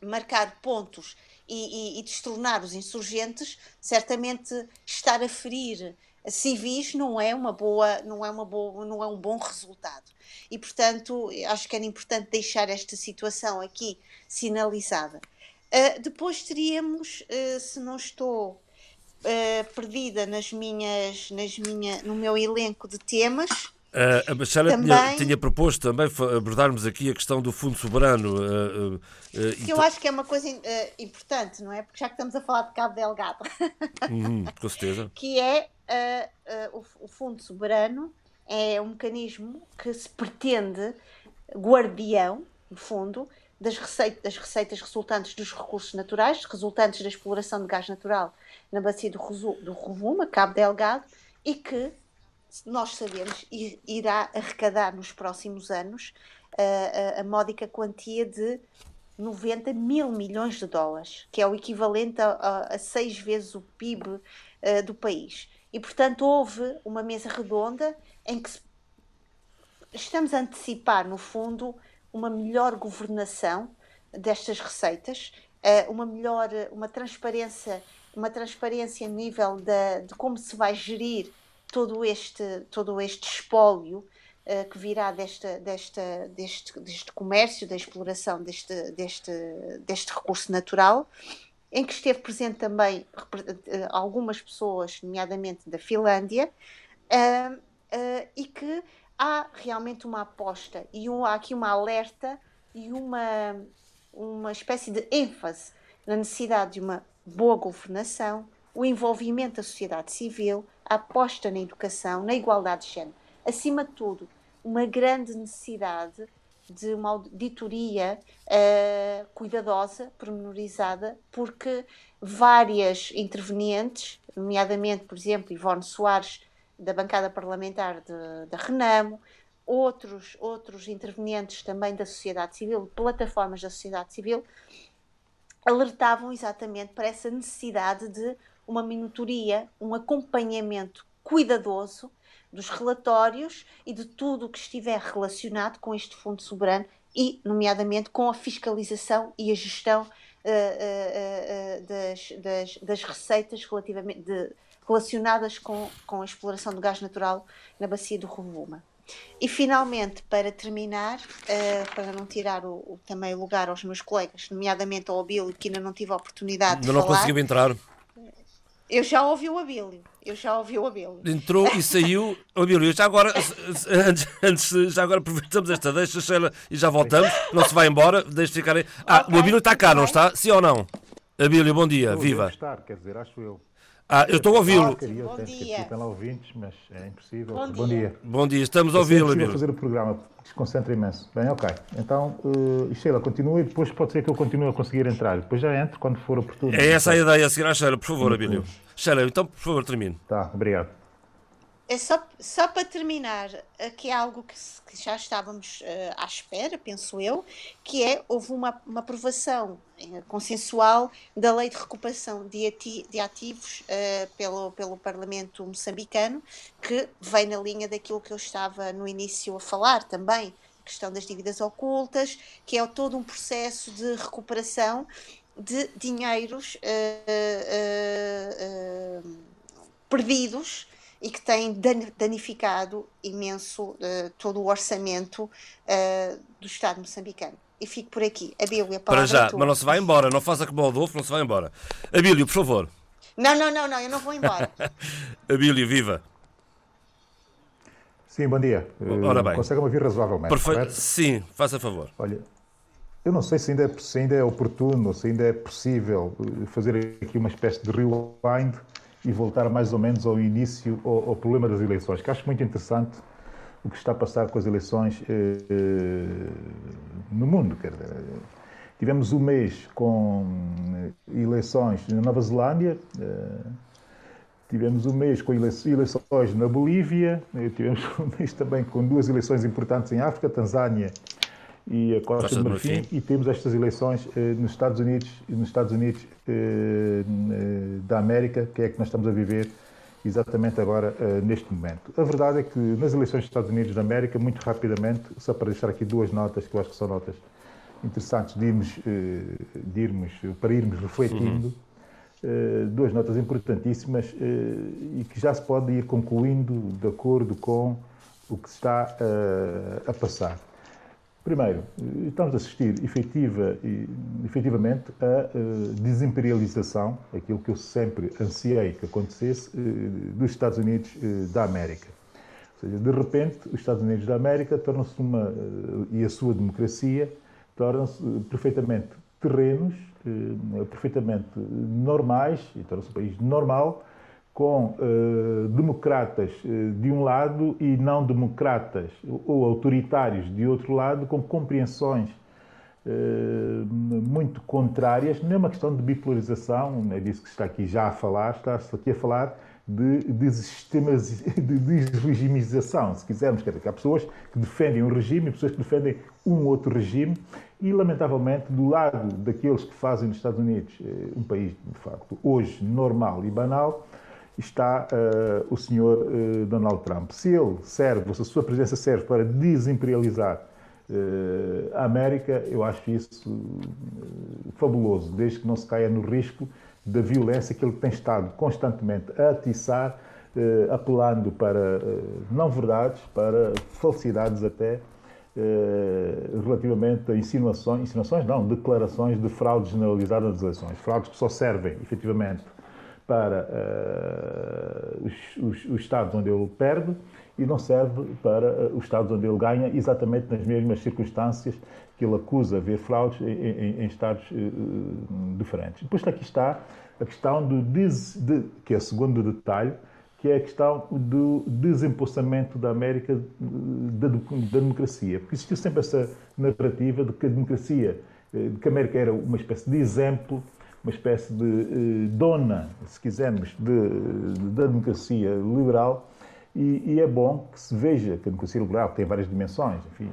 C: marcar pontos e, e, e destornar os insurgentes, certamente estar a ferir civis não é uma boa, não é uma boa, não é um bom resultado. E portanto, acho que era importante deixar esta situação aqui sinalizada. Uh, depois teríamos, uh, se não estou uh, perdida nas minhas, nas minha, no meu elenco de temas,
B: Uh, a Baixada também... tinha, tinha, proposto também abordarmos aqui a questão do Fundo Soberano. Uh,
C: uh, que eu acho que é uma coisa importante, não é? Porque já que estamos a falar de Cabo Delgado.
B: Uhum, com certeza. (laughs)
C: que é o, o Fundo Soberano é um mecanismo que se pretende guardião, no fundo, das receitas, das receitas resultantes dos recursos naturais, resultantes da exploração de gás natural na bacia do, do Rovuma, Cabo Delgado, e que nós sabemos, irá arrecadar nos próximos anos a, a, a módica quantia de 90 mil milhões de dólares, que é o equivalente a, a, seis vezes o PIB uh, do país. E, portanto, houve uma mesa redonda em que estamos a antecipar, no fundo, uma melhor governação destas receitas, uh, uma melhor, uma transparência, uma transparência a nível de, de como se vai gerir todo este, todo este espólio uh, que virá desta, desta, deste, deste comércio, da exploração deste, deste, deste recurso natural, em que esteve presente também uh, algumas pessoas, nomeadamente da Finlândia, uh, e que há realmente uma aposta e um, há aqui uma alerta e uma, uma espécie de ênfase na necessidade de uma boa governação, o envolvimento da sociedade civil, a aposta na educação, na igualdade de género. Acima de tudo, uma grande necessidade de uma auditoria uh, cuidadosa, pormenorizada, porque várias intervenientes, nomeadamente, por exemplo, Ivone Soares, da bancada parlamentar da Renamo, outros, outros intervenientes também da sociedade civil, plataformas da sociedade civil, alertavam exatamente para essa necessidade de uma monitoria, um acompanhamento cuidadoso dos relatórios e de tudo o que estiver relacionado com este Fundo Soberano e, nomeadamente, com a fiscalização e a gestão uh, uh, uh, das, das, das, receitas relativamente de, relacionadas com, com a exploração do gás natural na bacia do Rovuma. E finalmente, para terminar, uh, para não tirar o, o, também lugar aos meus colegas, nomeadamente ao Abílio, que ainda não tive a oportunidade de
B: não
C: falar.
B: Não conseguiu entrar.
C: Eu já ouvi o Abílio. Eu já ouvi o Abílio.
B: Entrou e saiu. Abílio, já agora, antes, antes, já agora aproveitamos esta deixa, Sheila, e já voltamos. Não se vai embora, deixe ficar aí. Ah, okay. o Abílio está cá, não está? Sim ou não? Abílio, bom dia,
G: eu
B: viva.
G: estar, quer dizer, acho eu.
B: Ah, eu estou a ouvi-lo.
G: Bom dia. Ouvintes, mas é impossível.
C: Bom,
G: Bom dia.
B: Bom dia, estamos a ouvi-lo,
G: Abílio. fazer o programa, desconcentra imenso. Bem, ok. Então, uh, Sheila, continue e depois pode ser que eu continue a conseguir entrar. Depois já entro quando for oportuno.
B: É essa a ideia, a seguir à Sheila, por favor, Abílio. Sheila, então, por favor, termine.
G: Tá, obrigado.
C: É só, só para terminar, que é algo que, que já estávamos uh, à espera, penso eu, que é, houve uma, uma aprovação uh, consensual da lei de recuperação de, ati, de ativos uh, pelo, pelo Parlamento moçambicano, que vem na linha daquilo que eu estava no início a falar também, questão das dívidas ocultas, que é todo um processo de recuperação de dinheiros perdidos e que tem danificado imenso uh, todo o orçamento uh, do Estado moçambicano. E fico por aqui. Abílio, a
B: palavra Para já, é mas não se vai embora, não faça como o Adolfo, não se vai embora. Abílio, por favor.
C: Não, não, não, não, eu não vou embora. (laughs)
B: Abílio, viva.
G: Sim, bom dia.
B: Ora bem.
G: Consegue-me ouvir razoavelmente?
B: Perfeito. Sim, faça favor.
G: Olha, eu não sei se ainda, é, se ainda é oportuno, se ainda é possível eh, fazer aqui uma espécie de rewind e voltar mais ou menos ao início, ao, ao, problema das eleições, que acho muito interessante o que está a passar com as eleições eh, eh no mundo. Quer dizer, tivemos um mês com eh, eleições na Nova Zelândia, eh, tivemos um mês com eleições na Bolívia, eh, tivemos um (laughs) mês também com duas eleições importantes em África, Tanzânia e a Costa, Costa do Marfim, Marfim, e temos estas eleições eh, nos Estados Unidos, nos Estados Unidos eh, eh, da América, que é que nós estamos a viver exatamente agora eh, neste momento. A verdade é que nas eleições dos Estados Unidos da América, muito rapidamente, só para deixar aqui duas notas que eu acho que são notas interessantes de irmos, eh, de irmos para irmos refletindo. Uhum. Uh, duas notas importantíssimas uh, e que já se pode ir concluindo de acordo com o que se está uh, a passar. Primeiro, estamos a assistir efetiva, efetivamente a uh, desimperialização, aquilo que eu sempre ansiei que acontecesse, uh, dos Estados Unidos uh, da América. Ou seja, de repente, os Estados Unidos da América tornam-se uma, e a sua democracia, tornam-se perfeitamente terrenos, perfeitamente normais, e tornam-se um país normal, com uh, democratas uh, de um lado e não democratas ou autoritários de outro lado, com compreensões uh, muito contrárias. Não é uma questão de bipolarização, é disso que está aqui já a falar, está-se aqui a falar de, de sistemas de desregimização, se quisermos. Quer dizer, há pessoas que defendem um regime e pessoas que defendem um outro regime e, lamentavelmente, do lado daqueles que fazem nos Estados Unidos um país, de facto, hoje normal e banal, está uh, o senhor uh, Donald Trump. Se ele serve, se a sua presença serve para desimperializar uh, a América, eu acho isso fabuloso, desde que não se caia no risco da violência que ele tem estado constantemente a atiçar, apelando para não verdades, para falsidades até, relativamente a insinuações, insinuações não, declarações de fraude generalizada das eleições, fraudes que só servem, efetivamente, para uh, os, os, os, estados onde ele perde e não serve para uh, os estados onde ele ganha, exatamente nas mesmas circunstâncias que ele acusa haver fraudes em, em, em estados uh, diferentes. Depois aqui está a questão do des, de, que é o segundo detalhe, que é a questão do desempoçamento da América da, da democracia. Porque existiu sempre essa narrativa de que a democracia, de que a América era uma espécie de exemplo uma espécie de eh, dona, se quisermos, da democracia liberal. E, e, é bom que se veja que a democracia liberal tem várias dimensões. Enfim,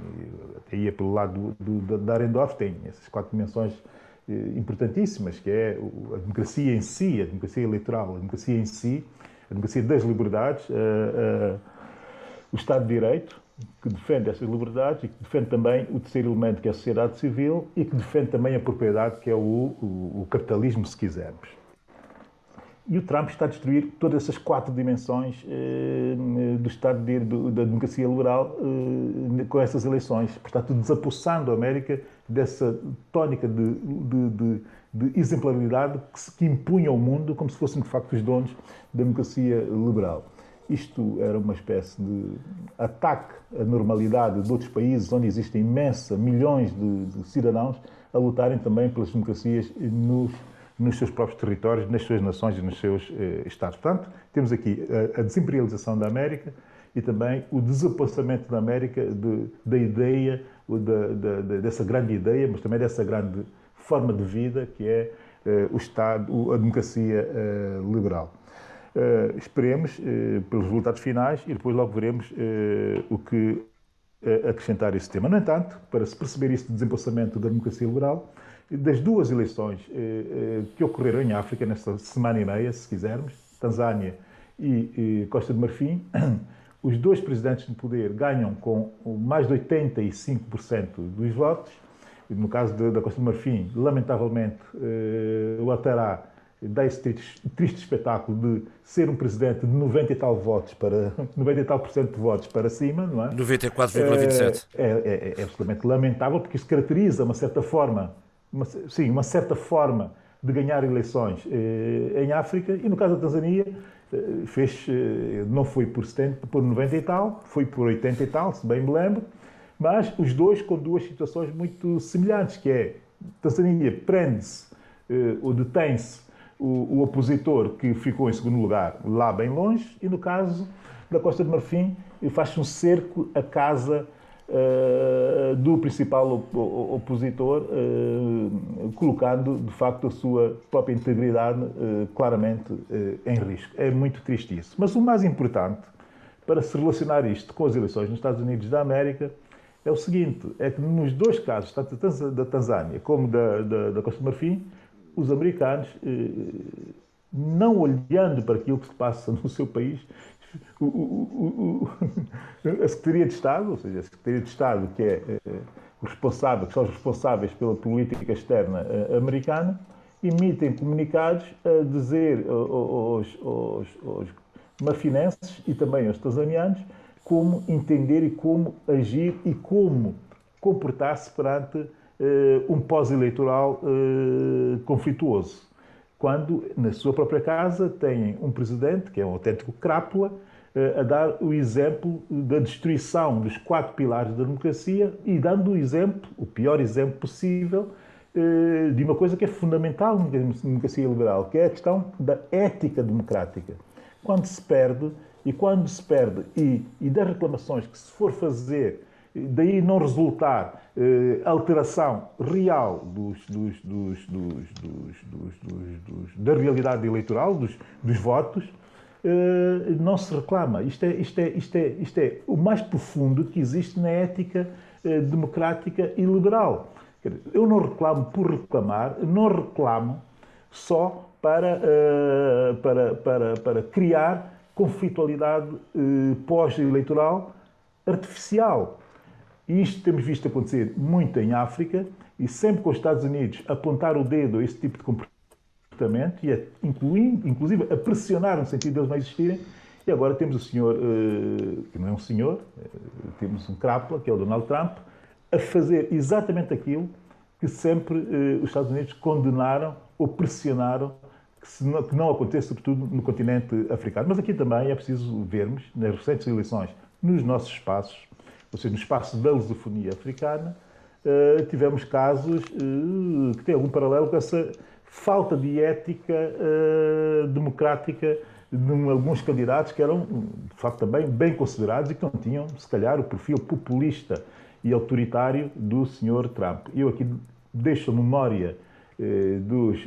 G: até ia pelo lado do, do, da Arendorf, tem essas quatro dimensões eh, importantíssimas, que é a democracia em si, a democracia eleitoral, a democracia em si, a democracia das liberdades, eh, o Estado de Direito, que defende essas liberdades e que defende também o terceiro elemento, que é a sociedade civil, e que defende também a propriedade, que é o, o, o capitalismo, se quisermos. E o Trump está a destruir todas essas quatro dimensões eh, do Estado de, do, da democracia liberal eh, com essas eleições. Portanto, desapossando a América dessa tónica de, de, de, de exemplaridade que, que impunha ao mundo como se fossem, de facto, os donos da democracia liberal. Isto era uma espécie de ataque à normalidade de outros países onde existem imensa, milhões de, de cidadãos a lutarem também pelas democracias nos, nos seus próprios territórios, nas suas nações e nos seus eh, estados. Portanto, temos aqui a, a, desimperialização da América e também o desapontamento da América de, da ideia, da, da, dessa grande ideia, mas também dessa grande forma de vida que é eh, o Estado, a democracia eh, liberal. Uh, esperemos uh, pelos resultados finais e depois logo veremos uh, o que acrescentar esse tema. No entanto, para se perceber este desembolsamento da democracia liberal, das duas eleições que ocorreram em África nesta semana e meia, se quisermos, Tanzânia e, Costa de Marfim, (clears throat) os dois presidentes no poder ganham com mais de 85% dos votos. No caso da Costa de Marfim, lamentavelmente, o Ouattara dá esse triste, triste, espetáculo de ser um presidente de 90 e tal votos para (laughs) 90 e tal por cento de votos para cima, não é?
B: 94,27.
G: É, é, é, é, absolutamente lamentável porque isso caracteriza uma certa forma, uma, sim, uma certa forma de ganhar eleições eh, em África e no caso da Tanzânia eh, fez, eh, não foi por, 70, por 90 e tal, foi por 80 e tal, se bem me lembro, mas os dois com duas situações muito semelhantes, que é Tanzânia prende-se eh, ou detém-se o, o, opositor que ficou em segundo lugar lá bem longe, e no caso da Costa de Marfim, faz-se um cerco à casa uh, do principal op opositor, uh, colocando de facto a sua própria integridade uh, claramente em risco. É muito triste isso. Mas o mais importante para se relacionar isto com as eleições nos Estados Unidos da América é o seguinte: é que nos dois casos, tanto da Tanzânia como da, da, da Costa de Marfim, os americanos, eh, não olhando para aquilo que se passa no seu país, a Secretaria de Estado, ou seja, a Secretaria de Estado, que é eh, responsável, que são os responsáveis pela política externa eh, americana, emitem comunicados a dizer aos, aos, aos mafinenses e também aos tanzanianos como entender e como agir e como comportar-se perante um pós-eleitoral uh, conflituoso. Quando, na sua própria casa, têm um presidente, que é um autêntico crápula, uh, a dar o exemplo da destruição dos quatro pilares da democracia e dando o exemplo, o pior exemplo possível, de uma coisa que é fundamental na democracia liberal, que é a questão da ética democrática. Quando se perde, e quando se perde, e, e das reclamações que se for fazer daí não resultar eh, alteração real dos, dos, dos, da realidade eleitoral, dos, votos, eh, não se reclama. Isto é, isto, é, isto, é, isto é o mais profundo que existe na ética eh, democrática e liberal. Eu não reclamo por reclamar, não reclamo só para, eh, para, para, para criar conflitualidade eh, pós-eleitoral artificial. E isto temos visto acontecer muito em África e sempre com os Estados Unidos apontar o dedo a esse tipo de comportamento e a, inclusive a pressionar no sentido de eles não existirem. E agora temos o senhor, uh, que não é um senhor, uh, temos um crápula, que é o Donald Trump, a fazer exatamente aquilo que sempre uh, os Estados Unidos condenaram ou pressionaram que, não, que não aconteça, sobretudo no continente africano. Mas aqui também é preciso vermos, nas recentes eleições, nos nossos espaços, ou seja, no espaço da lusofonia africana, uh, tivemos casos uh, que têm algum paralelo com essa falta de ética uh, democrática de alguns candidatos que eram, de facto, também bem considerados e que não tinham, se calhar, o perfil populista e autoritário do Sr. Trump. Eu aqui deixo a memória dos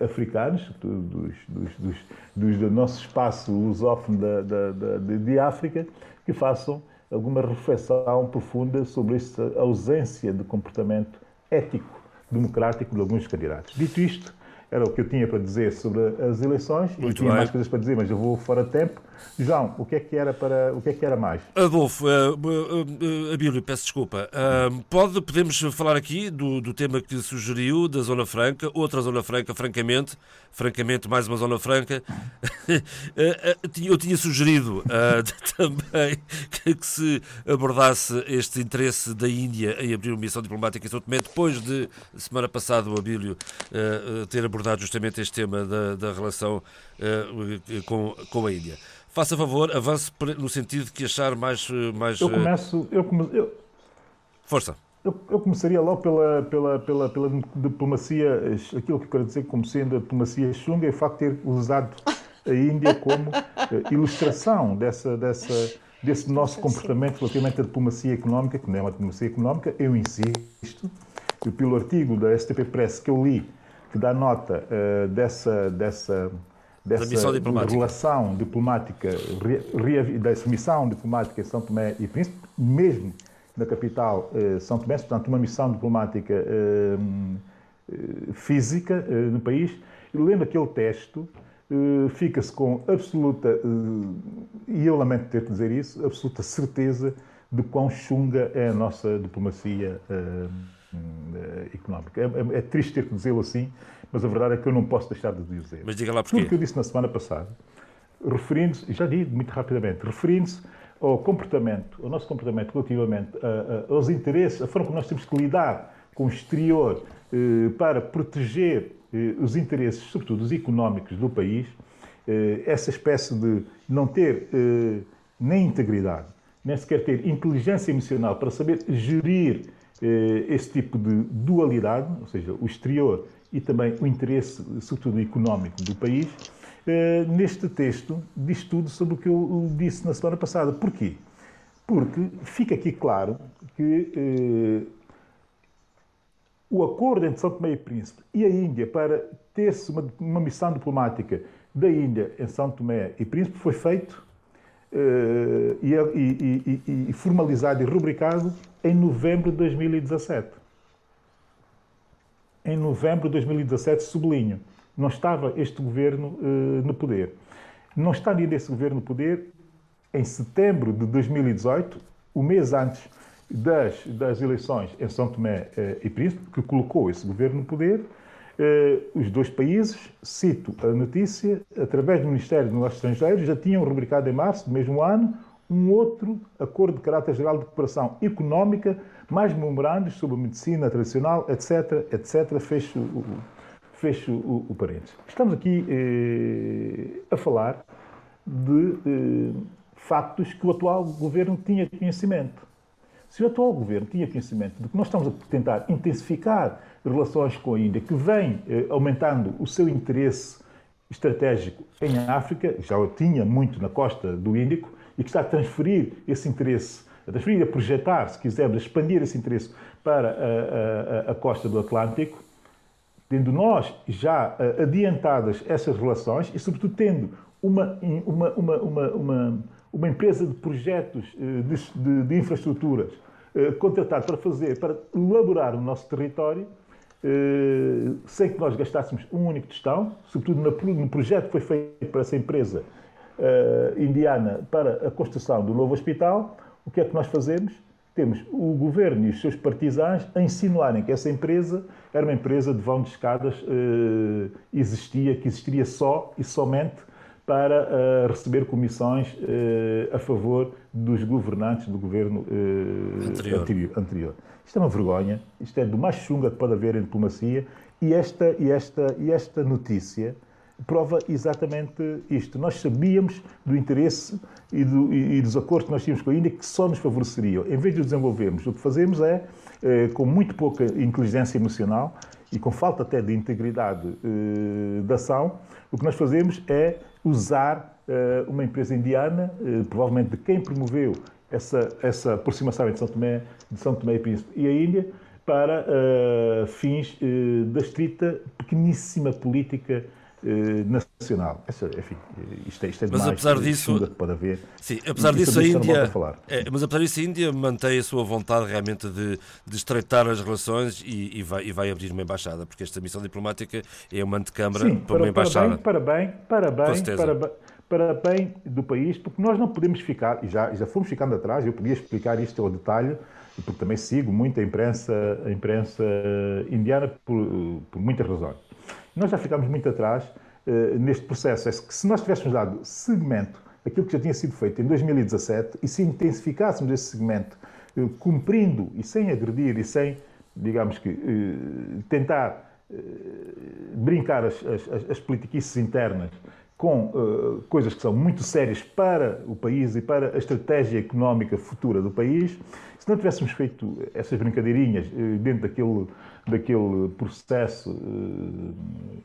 G: africanos, dos, dos, dos, dos, do nosso espaço lusófono da, da, da, de África, que façam alguma reflexão profunda sobre esta ausência de comportamento ético democrático de alguns candidatos. Dito isto, era o que eu tinha para dizer sobre as eleições. Muito eu tinha bem. mais coisas para dizer, mas eu vou fora de tempo. João, o que é que era para o que é que era mais?
B: Adolfo, uh, uh, Abílio, peço desculpa. Pode, podemos falar aqui do, do tema que sugeriu da Zona Franca, outra Zona Franca, francamente, francamente mais uma Zona Franca. (laughs) eu tinha sugerido (laughs) também que, que, se abordasse este interesse da Índia em abrir uma missão diplomática em São Tomé, depois de semana passada o Abílio ter abordado abordar justamente este tema da, da relação uh, com, com a Índia. Faça favor, avance no sentido de que achar mais. Eh, mais
G: eu eh, começo. Eu, come, eu...
B: Força.
G: Eu, eu, começaria logo pela, pela, pela, pela diplomacia, aquilo que eu quero dizer como sendo a diplomacia chunga, é o facto de ter usado a Índia como uh, ilustração dessa, dessa, desse nosso comportamento relativamente à diplomacia económica, que não é uma diplomacia económica, eu insisto, e pelo artigo da STP Press que eu li, que dá nota uh, dessa, dessa, dessa
B: diplomática.
G: relação diplomática, dessa missão diplomática em São Tomé e Príncipe, mesmo na capital uh, São Tomé, portanto, uma missão diplomática uh, física no país. Lendo aquele texto, fica-se com absoluta, e eu lamento ter de dizer isso, absoluta certeza de quão chunga é a nossa diplomacia económica. É, é, é triste ter que dizê-lo assim, mas a verdade é que eu não posso deixar de dizer.
B: Mas diga lá porquê.
G: Tudo que eu disse na semana passada, referindo-se, já digo muito rapidamente, referindo-se ao comportamento, ao nosso comportamento relativamente a, a, aos interesses, a forma como nós temos que lidar com o exterior eh, para proteger eh, os interesses, sobretudo os económicos do país, eh, essa espécie de não ter eh, nem integridade, nem sequer ter inteligência emocional para saber gerir eh, esse tipo de dualidade, ou seja, o exterior e também o interesse, sobretudo económico, do país, eh, neste texto diz tudo sobre o que eu disse na semana passada. Porquê? Porque fica aqui claro que eh, o acordo entre São Tomé e Príncipe e a Índia para ter-se uma, uma, missão diplomática da Índia em São Tomé e Príncipe foi feito eh, e, e, e, e formalizado e rubricado em novembro de 2017 em novembro de 2017, sublinho, não estava este governo uh, no poder. Não estaria desse governo no poder em setembro de 2018, o mês antes das, das eleições em São Tomé uh, e Príncipe, que colocou esse governo no poder. Uh, os dois países, cito a notícia, através do Ministério dos Negócios Estrangeiros, já tinham rubricado em março do mesmo ano um outro acordo de caráter geral de cooperação económica mais memorandos sobre medicina tradicional, etc., etc., fecho fecho o, o parênteses. Estamos aqui eh, a falar de eh, factos que o atual governo tinha conhecimento. Se o atual governo tinha conhecimento de que nós estamos a tentar intensificar relações com a Índia, que vem eh, aumentando o seu interesse estratégico em África, já o tinha muito na costa do Índico, e que está a transferir esse interesse a transferir, a projetar, se quisermos, a expandir esse interesse para a, a, a costa do Atlântico, tendo nós já eh, adiantadas essas relações e, sobretudo, tendo uma, uma, uma, uma, uma empresa de projetos eh, de, de, de infraestruturas eh, contratada para fazer, para elaborar o nosso território, sem que nós gastássemos um único tostão, sobretudo no projeto que foi feito para essa empresa indiana para a construção do novo hospital, o que é que nós fazemos? Temos o governo e os seus partisãs a insinuarem que essa empresa era uma empresa de vão de escadas, eh, existia, que existiria só e somente para uh, receber comissões uh, a favor dos governantes do governo uh, anterior. anterior. anterior. Isto é uma vergonha, isto é do mais chunga que pode haver em diplomacia e esta, e esta, e esta notícia prova exatamente isto. Nós sabíamos do interesse e, do, e, e, dos acordos que nós tínhamos com a Índia que só nos favoreceriam. Em vez de desenvolvermos, o que fazemos é, com muito pouca inteligência emocional e com falta até de integridade eh, da ação, o que nós fazemos é usar eh, uma empresa indiana, eh, provavelmente de quem promoveu essa, essa aproximação entre São Tomé, de São Tomé e Príncipe e a Índia, para uh, fins uh, da estrita pequeníssima política eh, nacional. Essa, enfim, isto é, isto é
B: mas apesar disso,
G: que pode haver.
B: Sim, apesar disso a Índia, é, mas apesar disso a Índia mantém a sua vontade realmente de, de estreitar as relações e, e, vai, e vai abrir uma embaixada, porque esta missão diplomática é uma antecâmara para, para, uma embaixada.
G: Para bem, para bem, para bem, para bem do país, porque nós não podemos ficar, e já, já fomos ficando atrás, eu podia explicar isto ao detalhe, porque também sigo muito a imprensa, a imprensa indiana por, por muitas razões. Nós já ficámos muito atrás uh, neste processo. É que se nós tivéssemos dado segmento aquilo que já tinha sido feito em 2017 e se intensificássemos esse segmento, uh, cumprindo e sem agredir e sem, digamos que, uh, tentar brincar as, as, as politiquices internas com uh, coisas que são muito sérias para o país e para a estratégia económica futura do país. Se não tivéssemos feito essas brincadeirinhas uh, dentro daquele, daquele processo uh,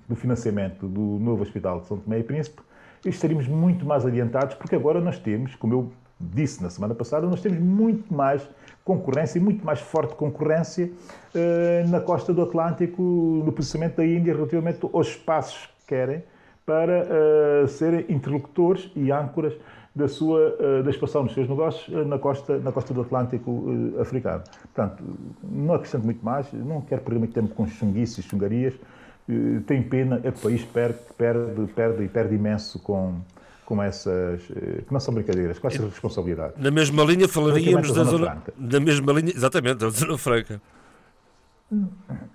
G: do financiamento do novo Hospital de São Tomé e Príncipe, estaríamos muito mais adiantados, porque agora nós temos, como eu disse na semana passada, nós temos muito mais concorrência e muito mais forte concorrência na costa do Atlântico, no processamento da Índia, relativamente aos espaços que querem para uh, serem interlocutores e âncoras da sua uh, da expansão dos seus negócios uh, na costa na costa do Atlântico africano. Portanto, não acrescento muito mais, não quero perder muito tempo com chunguices, chungarias. tem pena, é que o país perde, perde, perde e perde imenso com com essas que não são brincadeiras, com essa responsabilidade.
B: Na mesma linha falaríamos da zona, franca. na mesma linha, exatamente, da zona franca.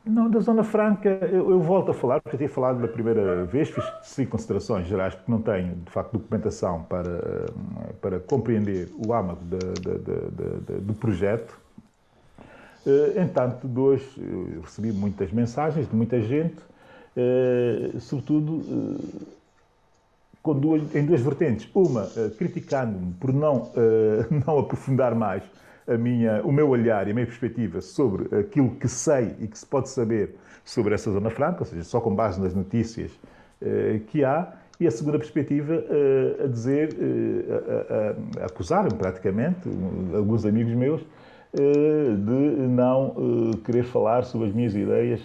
G: Não, da Zona Franca eu, eu, volto a falar, porque eu tinha falado da primeira vez, fiz sim considerações gerais, porque não tenho, de facto, documentação para, para compreender o âmago de, de, de, do projeto. Eh, entanto, dois, recebi muitas mensagens de muita gente, eh, sobretudo eh, duas, em duas vertentes. Uma, criticando-me por não, (laughs) não aprofundar mais a minha, o meu olhar e a minha perspectiva sobre aquilo que sei e que se pode saber sobre essa Zona Franca, ou seja, só com base nas notícias eh, que há, e a segunda perspectiva eh, a dizer, eh, a, a, a acusar-me praticamente, alguns amigos meus, eh, de não eh, querer falar sobre as minhas ideias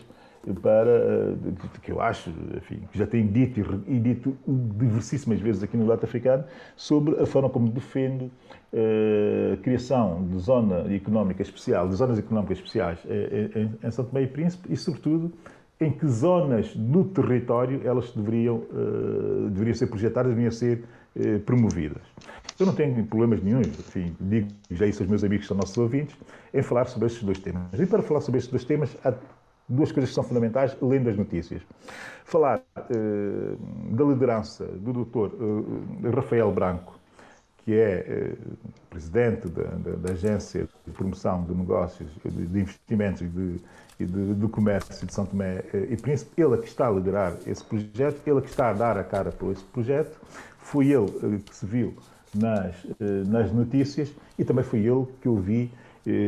G: para, eh, que eu acho, enfim, que já tenho dito e dito diversíssimas vezes aqui no debate africano, sobre a forma como defendo a eh, criação de zona económica especial, de zonas económicas especiais eh, em, São Tomé e Príncipe e, sobretudo, em que zonas do território elas deveriam, deveriam ser projetadas, deveriam ser promovidas. Eu não tenho problemas nenhum, enfim, digo já isso aos meus amigos que são nossos ouvintes, em falar sobre estes dois temas. E para falar sobre estes dois temas, duas coisas que são fundamentais, lendo as notícias. Falar uh, da liderança do doutor uh, Rafael Branco, que é uh, presidente da, da, da, Agência de Promoção de Negócios, de, de Investimentos e de, e de, Comércio de São Tomé e Príncipe, ele é que está a liderar esse projeto, ele é que está a dar a cara por esse projeto, foi ele que se viu nas, nas notícias e também foi ele que eu vi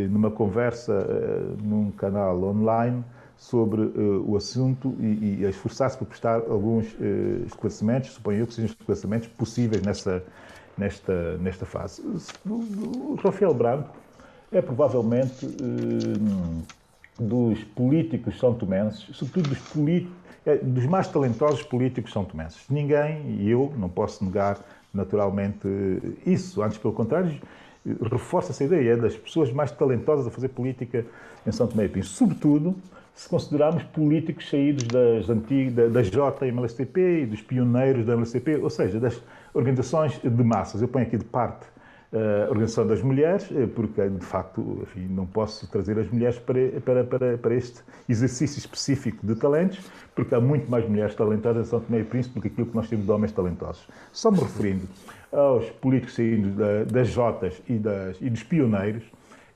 G: numa conversa num canal online sobre uh, o assunto e, e a esforçar-se por prestar alguns uh, esclarecimentos, suponho eu que sejam esclarecimentos possíveis nessa, nesta, nesta fase. O, Rafael Branco é provavelmente uh, dos políticos são tomenses, sobretudo dos, é, dos mais talentosos políticos são tomenses. Ninguém, e eu não posso negar naturalmente isso, antes pelo contrário, reforça essa ideia das pessoas mais talentosas a fazer política em São Tomé e Príncipe. Sobretudo, se considerarmos políticos saídos das antigas, da, JMLSTP e dos pioneiros da MLSTP, ou seja, das organizações de massas. Eu ponho aqui de parte eh, a Organização das Mulheres, eh, porque de facto enfim, não posso trazer as mulheres para, para, para, para, este exercício específico de talentos, porque há muito mais mulheres talentosas em São Tomé e Príncipe do que aquilo que nós temos de homens talentosos. Só me referindo aos políticos saídos das Jotas e, das, e dos pioneiros,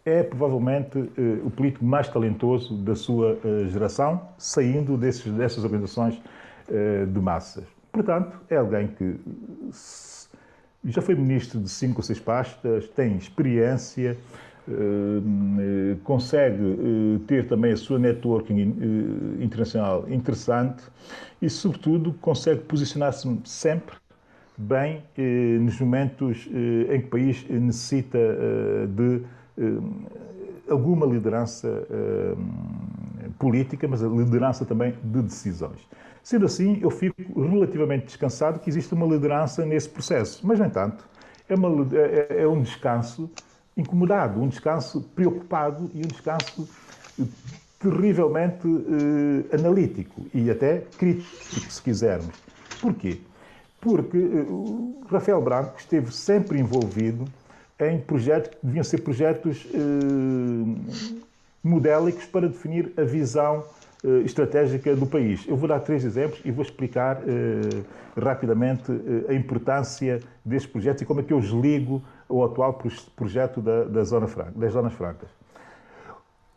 G: é provavelmente uh, o político mais talentoso da sua uh, geração, saindo desses, dessas organizações uh, de massas. Portanto, é alguém que já foi ministro de cinco ou seis pastas, tem experiência, consegue ter também a sua networking internacional interessante e, sobretudo, consegue posicionar-se sempre bem nos momentos em que o país necessita de eh, alguma liderança eh, política, mas a liderança também de decisões. Sendo assim, eu fico relativamente descansado que existe uma liderança nesse processo. Mas, no entanto, é, uma, é, é um descanso incomodado, um descanso preocupado e um descanso terrivelmente eh, analítico e até crítico, se quisermos. Porquê? Porque eh, Rafael Branco esteve sempre envolvido em projetos que deviam ser projetos eh, modélicos para definir a visão eh, estratégica do país. Eu vou dar três exemplos e vou explicar eh, rapidamente eh, a importância destes projetos e como é que eu os ligo ao atual projeto da, da zona franca, das zonas francas.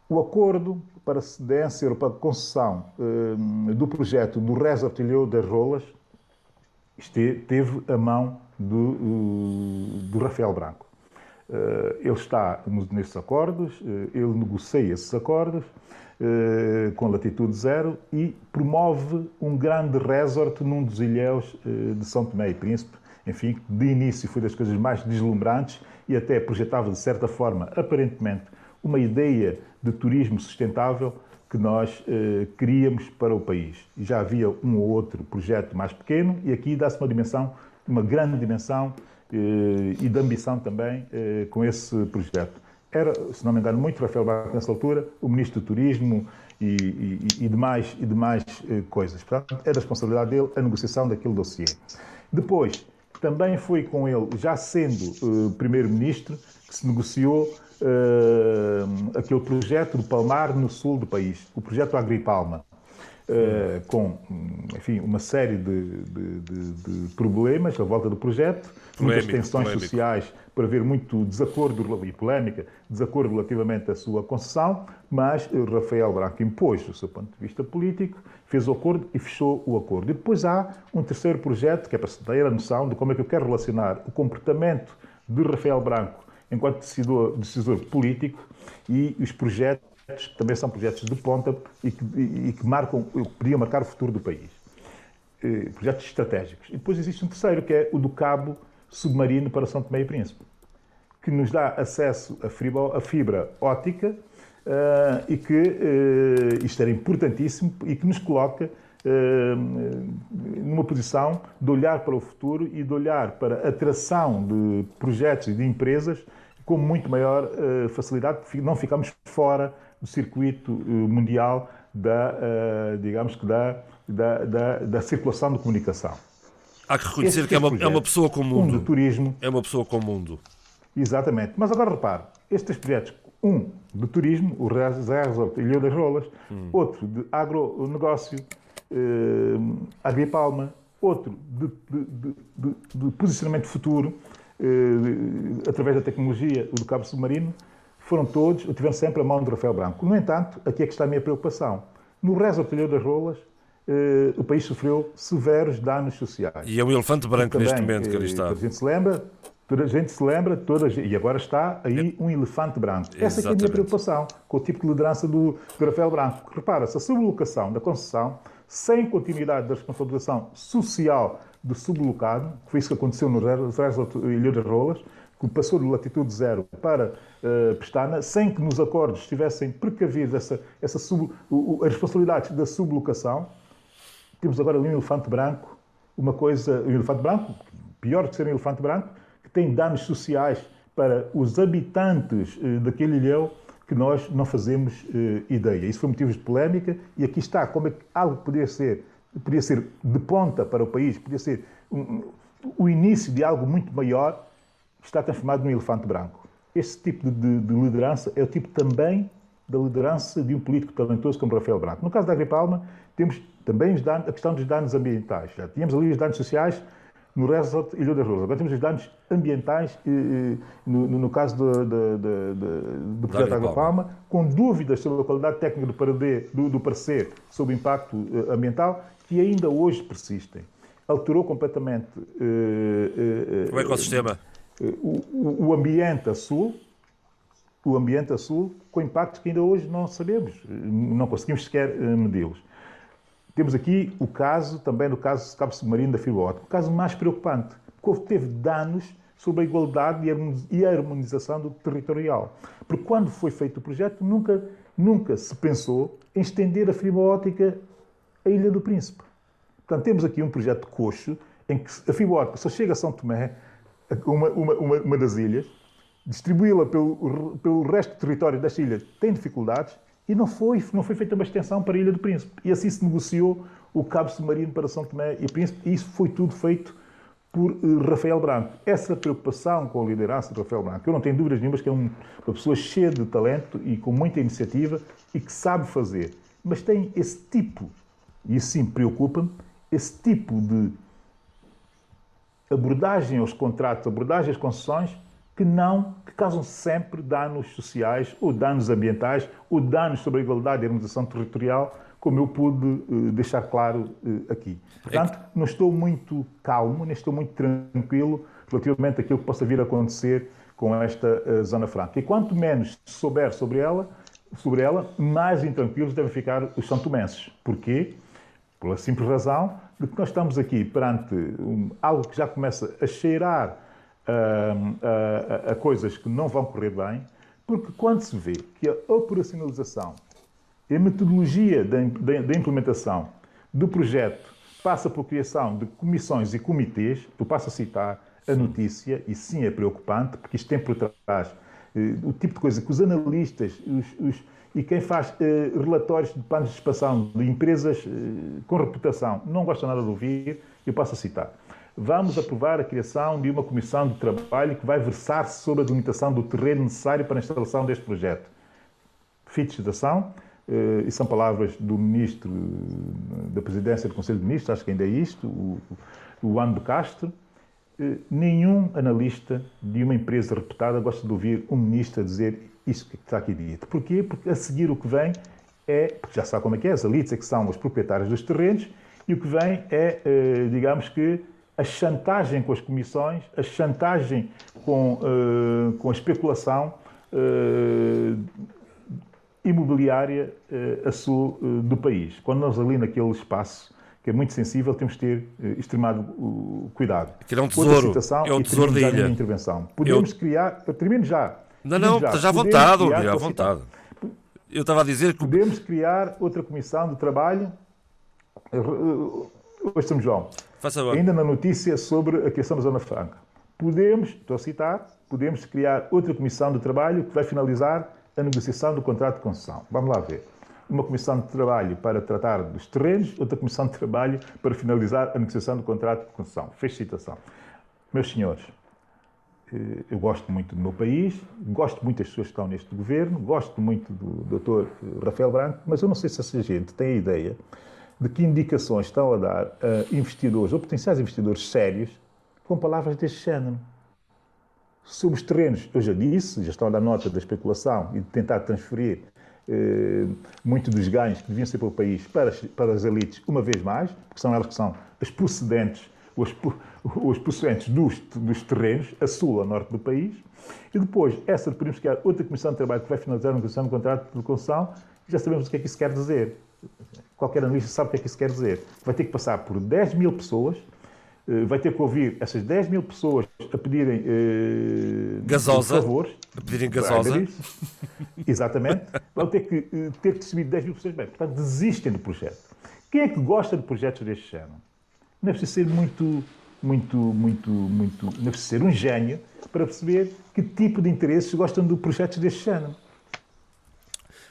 G: O acordo para cedência ou para concessão eh, do projeto do Resortilheu das Rolas teve a mão do, do Rafael Branco. Ele está nesses acordos, ele negocia esses acordos com latitude zero e promove um grande resort num dos ilhéus de São Tomé e Príncipe, enfim, de início foi das coisas mais deslumbrantes e até projetava, de certa forma, aparentemente, uma ideia de turismo sustentável que nós eh, queríamos para o país. Já havia um ou outro projeto mais pequeno e aqui dá-se uma dimensão, uma grande dimensão eh, e de ambição também eh, com esse projeto. Era, se não me engano, muito Rafael Barco nessa altura, o Ministro do Turismo e, e, e demais, e demais eh, coisas. Portanto, é da responsabilidade dele a negociação daquele dossiê. Depois, também foi com ele, já sendo primeiro-ministro, que se negociou aquele projeto do Palmar no sul do país, o projeto Agripalma, uh, com, enfim, uma série de, de, de, de problemas à volta do projeto, muitas tensões polémico. sociais por haver muito desacordo e polémica, desacordo relativamente à sua concessão, mas Rafael Branco impôs o seu ponto de vista político, fez o acordo e fechou o acordo. E depois há um terceiro projeto, que é para se ter a noção de como é que eu quero relacionar o comportamento de Rafael Branco enquanto decisor, decisor político e os projetos, que também são projetos de ponta e que, e, e que marcam, podiam marcar o futuro do país. Eh, projetos estratégicos. E depois existe um terceiro, que é o do cabo submarino para São Tomé e Príncipe, que nos dá acesso a fibra, a fibra óptica uh, e que uh, isto era importantíssimo e que nos coloca numa posição de olhar para o futuro e de olhar para a atração de projetos e de empresas com muito maior facilidade, não ficamos fora do circuito mundial da, digamos que da, da, da, da circulação de comunicação.
B: Há que reconhecer que é uma, é uma pessoa com o mundo.
G: Um do turismo.
B: É uma pessoa com o mundo.
G: Exatamente. Mas agora repare, estes projetos, um de turismo, o Resort Ilha das Rolas, hum. outro de agronegócio, eh, Agripalma, outro de, de, de, de posicionamento futuro, eh, através da tecnologia, o do cabo submarino, foram todos, tiveram sempre a mão de Rafael Branco. No entanto, aqui é que está a minha preocupação. No Resort Ilha das Rolas, eh, o país sofreu severos danos sociais.
B: E é um elefante branco também, neste momento que ali está.
G: A gente se lembra, toda a gente se lembra, toda gente, e agora está aí um elefante branco. Essa é a minha preocupação com o tipo de liderança do, do Rafael Branco. Repara-se, a sublocação da concessão, sem continuidade da responsabilização social do sublocado, que foi isso que aconteceu no Resort Ilha das Rolas, que passou de latitude zero para uh, Pestana, sem que nos acordos estivessem precavidos essa, essa sub, o, as responsabilidades da sublocação, temos agora um elefante branco, uma coisa, um elefante branco, pior que ser um elefante branco, que tem danos sociais para os habitantes eh, daquele ilhéu que nós não fazemos eh, ideia. Isso foi motivo de polémica e aqui está como é que algo poderia ser, poderia ser de ponta para o país, poderia ser um, o início de algo muito maior, está transformado num elefante branco. Esse tipo de, de, liderança é o tipo também da liderança de um político talentoso como Rafael Branco. No caso da Agripalma, temos também danos, a questão dos danos ambientais. Já tínhamos ali os danos sociais no Resort Ilha das Rosas. Agora temos os danos ambientais no, no, caso do, do, do, do projeto Água Palma, com dúvidas sobre a qualidade técnica do, parecer, do, parecer sobre o impacto eh, ambiental, que ainda hoje persistem. Alterou completamente uh,
B: o ecossistema.
G: O, o ambiente a sul, o ambiente a sul, com impactos que ainda hoje não sabemos, não conseguimos sequer medi-los. Temos aqui o caso, também no caso do cabo submarino da fibra óptica, o caso mais preocupante, porque teve danos sobre a igualdade e a harmonização do territorial. Porque quando foi feito o projeto, nunca, nunca se pensou em estender a fibra óptica à Ilha do Príncipe. Portanto, temos aqui um projeto coxo, em que a fibra óptica só chega a São Tomé, uma, uma, uma, uma das ilhas, distribuí-la pelo, pelo resto do território desta ilha tem dificuldades, e não foi, não foi feita uma extensão para a Ilha do Príncipe. E assim se negociou o cabo submarino para São Tomé e Príncipe, e isso foi tudo feito por uh, Rafael Branco. Essa preocupação com a liderança de Rafael Branco, eu não tenho dúvidas nenhumas que é um, uma pessoa cheia de talento e com muita iniciativa e que sabe fazer, mas tem esse tipo, e isso sim preocupa-me, esse tipo de abordagem aos contratos, abordagem às concessões, que não, que causam sempre danos sociais, ou danos ambientais, ou danos sobre a igualdade e a harmonização territorial, como eu pude deixar claro aqui. Portanto, não estou muito calmo, nem estou muito tranquilo relativamente àquilo que possa vir a acontecer com esta Zona Franca. E quanto menos souber sobre ela, sobre ela, mais intranquilos devem ficar os santomenses. Porquê? Pela simples razão de que nós estamos aqui perante um, algo que já começa a cheirar uh, a, a, a coisas que não vão correr bem, porque quando se vê que a operacionalização e a metodologia da implementação do projeto passa por criação de comissões e comitês, eu passo a citar a notícia, e sim é preocupante, porque isto tem por trás eh, o tipo de coisa que os analistas os, os, e quem faz eh, relatórios de planos de expansão de empresas eh, com reputação não gosta nada de ouvir, eu passo a citar. Vamos aprovar a criação de uma comissão de trabalho que vai versar sobre a delimitação do terreno necessário para a instalação deste projeto. Fim de citação, e são palavras do ministro da presidência do Conselho de Ministros, acho que ainda é isto, o, o Ano de Castro, eh, nenhum analista de uma empresa reputada gosta de ouvir um ministro dizer isso que está aqui dito. Porquê? Porque a seguir o que vem é, porque já sabe como é que é, as elites é que são os proprietários dos terrenos, e o que vem é, eh, digamos que, a chantagem com as comissões, a chantagem com, eh, com a especulação imobiliária a sul do país. Quando nós ali naquele espaço que é muito sensível, temos de ter extremado cuidado.
B: Aquilo é um tesouro,
G: é
B: um tesouro da ilha.
G: intervenção. Podemos Eu... criar, termino já.
B: Não, não, já, já à vontade, à vontade. Eu estava a dizer que...
G: Podemos criar outra comissão de trabalho, uh, São João,
B: Faça
G: ainda na notícia sobre a criação da Zona Franca. Podemos, estou a citar, podemos criar outra comissão de trabalho que vai finalizar a negociação do contrato de concessão. Vamos lá ver uma comissão de trabalho para tratar dos terrenos, outra comissão de trabalho para finalizar a negociação do contrato de concessão. Fez citação. Meus senhores, eu gosto muito do meu país, gosto muito das pessoas que estão neste governo, gosto muito do Dr. Rafael Branco, mas eu não sei se essa gente tem a ideia de que indicações estão a dar a investidores ou potenciais investidores sérios com palavras deste género. Sobre os terrenos, eu já disse, já estão a dar nota da especulação e de tentar transferir eh, muito dos ganhos que deviam ser para o país para para as elites, uma vez mais, porque são elas que são as procedentes, os, os procedentes dos, dos terrenos, a sul, a norte do país, e depois, essa podemos criar outra comissão de trabalho que vai finalizar a negociação do contrato de concessão, já sabemos o que é que isso quer dizer. Qualquer analista sabe o que é que isso quer dizer. Vai ter que passar por 10 mil pessoas, eh, vai ter que ouvir essas 10 mil pessoas a pedirem eh,
B: gasosa,
G: favores,
B: a pedirem gasosa. (laughs)
G: Exatamente. Vão ter que eh, ter recebido 10 mil pessoas bem. Portanto, desistem do projeto. Quem é que gosta de projetos deste género? Não é preciso ser muito, muito, muito, muito. Não é preciso ser um gênio para perceber que tipo de interesses gostam de projetos deste género.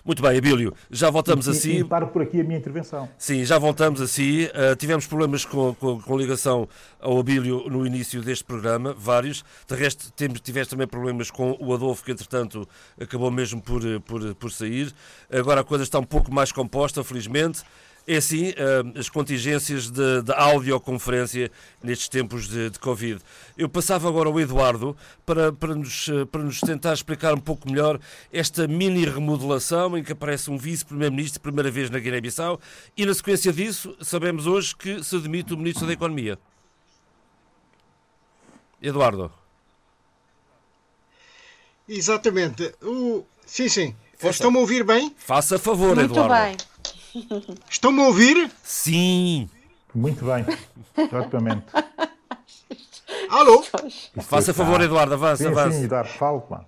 B: Muito bem, Abílio, já voltamos
G: e,
B: assim.
G: E paro por aqui a minha intervenção.
B: Sim, já voltamos assim. Uh, tivemos problemas com, com, com, ligação ao Abílio no início deste programa, vários. De resto, temos, tiveste também problemas com o Adolfo, que entretanto acabou mesmo por, por, por sair. Agora a coisa está um pouco mais composta, felizmente. É assim, eh, as contingências de, de audioconferência nestes tempos de, de, Covid. Eu passava agora ao Eduardo para, para, nos, eh, para nos tentar explicar um pouco melhor esta mini remodelação em que aparece um vice-primeiro-ministro, primeira vez na Guiné-Bissau, e na sequência disso, sabemos hoje que se demite o ministro da Economia. Eduardo.
E: Exatamente. O... Sim, sim. Estão-me a ouvir bem?
B: Faça favor,
C: Muito
B: Eduardo.
C: Muito bem.
E: Estão-me a ouvir?
B: Sim.
G: Muito bem. Exatamente. (laughs)
E: Alô?
B: Faça favor, Eduardo, avance,
G: sim,
B: avance.
G: Sim, Eduardo, fala, mano.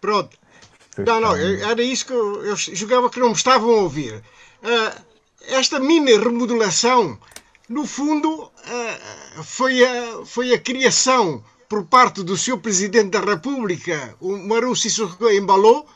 E: Pronto. Não, não, era isso que eu, eu julgava que não me estavam a ouvir. Uh, esta mini remodelação, no fundo, uh, foi, a, foi a criação por parte do Sr. Presidente da República, o Maru Sissoko Embalou,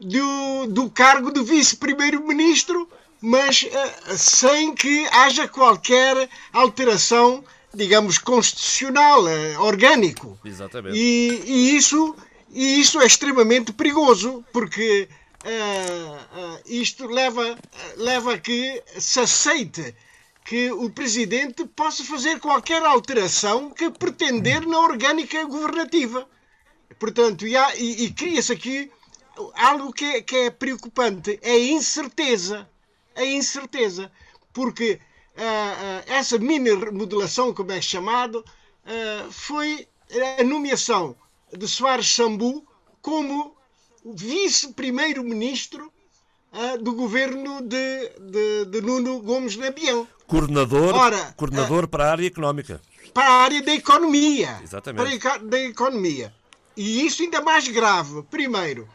E: do, do cargo de vice-primeiro-ministro, mas uh, sem que haja qualquer alteração, digamos, constitucional, uh, orgânico.
B: Exatamente.
E: E, e, isso, e isso é extremamente perigoso, porque uh, isto leva, leva a que se aceite que o presidente possa fazer qualquer alteração que pretender na orgânica governativa. Portanto, e, e, e cria-se aqui algo que é, que é preocupante é a incerteza. a incerteza, porque uh, essa mini remodelação, como é chamado, uh, foi a nomeação de Soares Sambu como vice-primeiro-ministro uh, do governo de, de, de, Nuno Gomes Nabião.
B: Coordenador, Ora, coordenador para a área económica.
E: Para a área da economia.
B: Exatamente.
E: Para a, da economia. E isso ainda mais grave. Primeiro,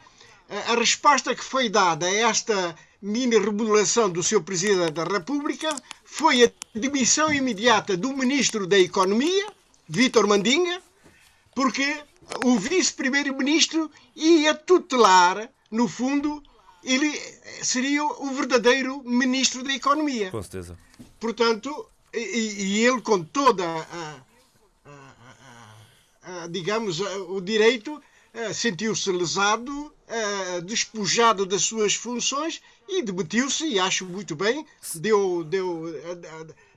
E: a resposta que foi dada a esta mini remodelação do seu Presidente da República foi a demissão imediata do Ministro da Economia, Vítor Mandinga, porque o Vice-Primeiro-Ministro ia tutelar, no fundo, ele seria o verdadeiro Ministro da Economia.
B: Com certeza.
E: Portanto, e, e ele com toda a, a, a, digamos, o direito, eh, sentiu-se lesado uh, despojado das suas funções e demitiu-se, e acho muito bem, deu, deu,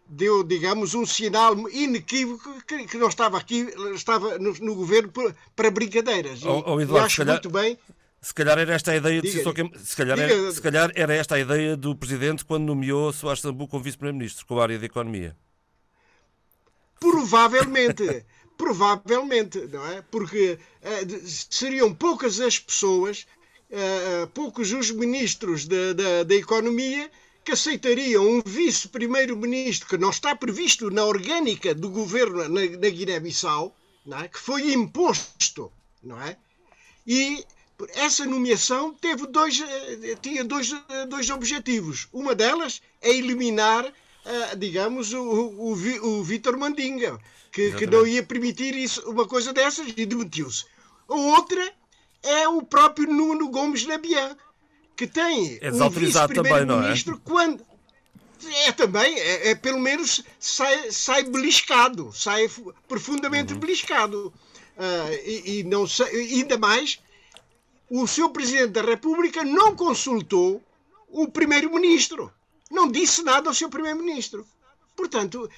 E: deu digamos, um sinal inequívoco que, não estava aqui, estava no, no governo para brincadeiras.
B: Oh, oh, Eduardo,
E: e acho calhar... muito bem.
B: Se calhar era esta a ideia de se, calhar era, se calhar era esta a ideia do Presidente quando nomeou Soares Sambu como Vice-Primeiro-Ministro, com a área da Economia.
E: Provavelmente. Provavelmente, não é? Porque uh, seriam poucas as pessoas, uh, poucos os ministros da, da, da Economia que aceitariam um vice-primeiro-ministro que não está previsto na orgânica do governo na, na Guiné-Bissau, é? que foi imposto, não é? E essa nomeação teve dois, tinha dois, dois objetivos. Uma delas é eliminar, digamos, o, o, o Vítor Mandinga, que, que não ia permitir isso, uma coisa dessas e demitiu-se. A outra é o próprio Nuno Gomes Nabian, que tem
B: é um vice-primeiro-ministro
E: é? quando é também, é, é, pelo menos sai, sai beliscado, sai profundamente uhum. beliscado. Uh, e, e, não ainda mais, o seu Presidente da República não consultou o Primeiro-Ministro. Não disse nada ao seu Primeiro-Ministro. Portanto,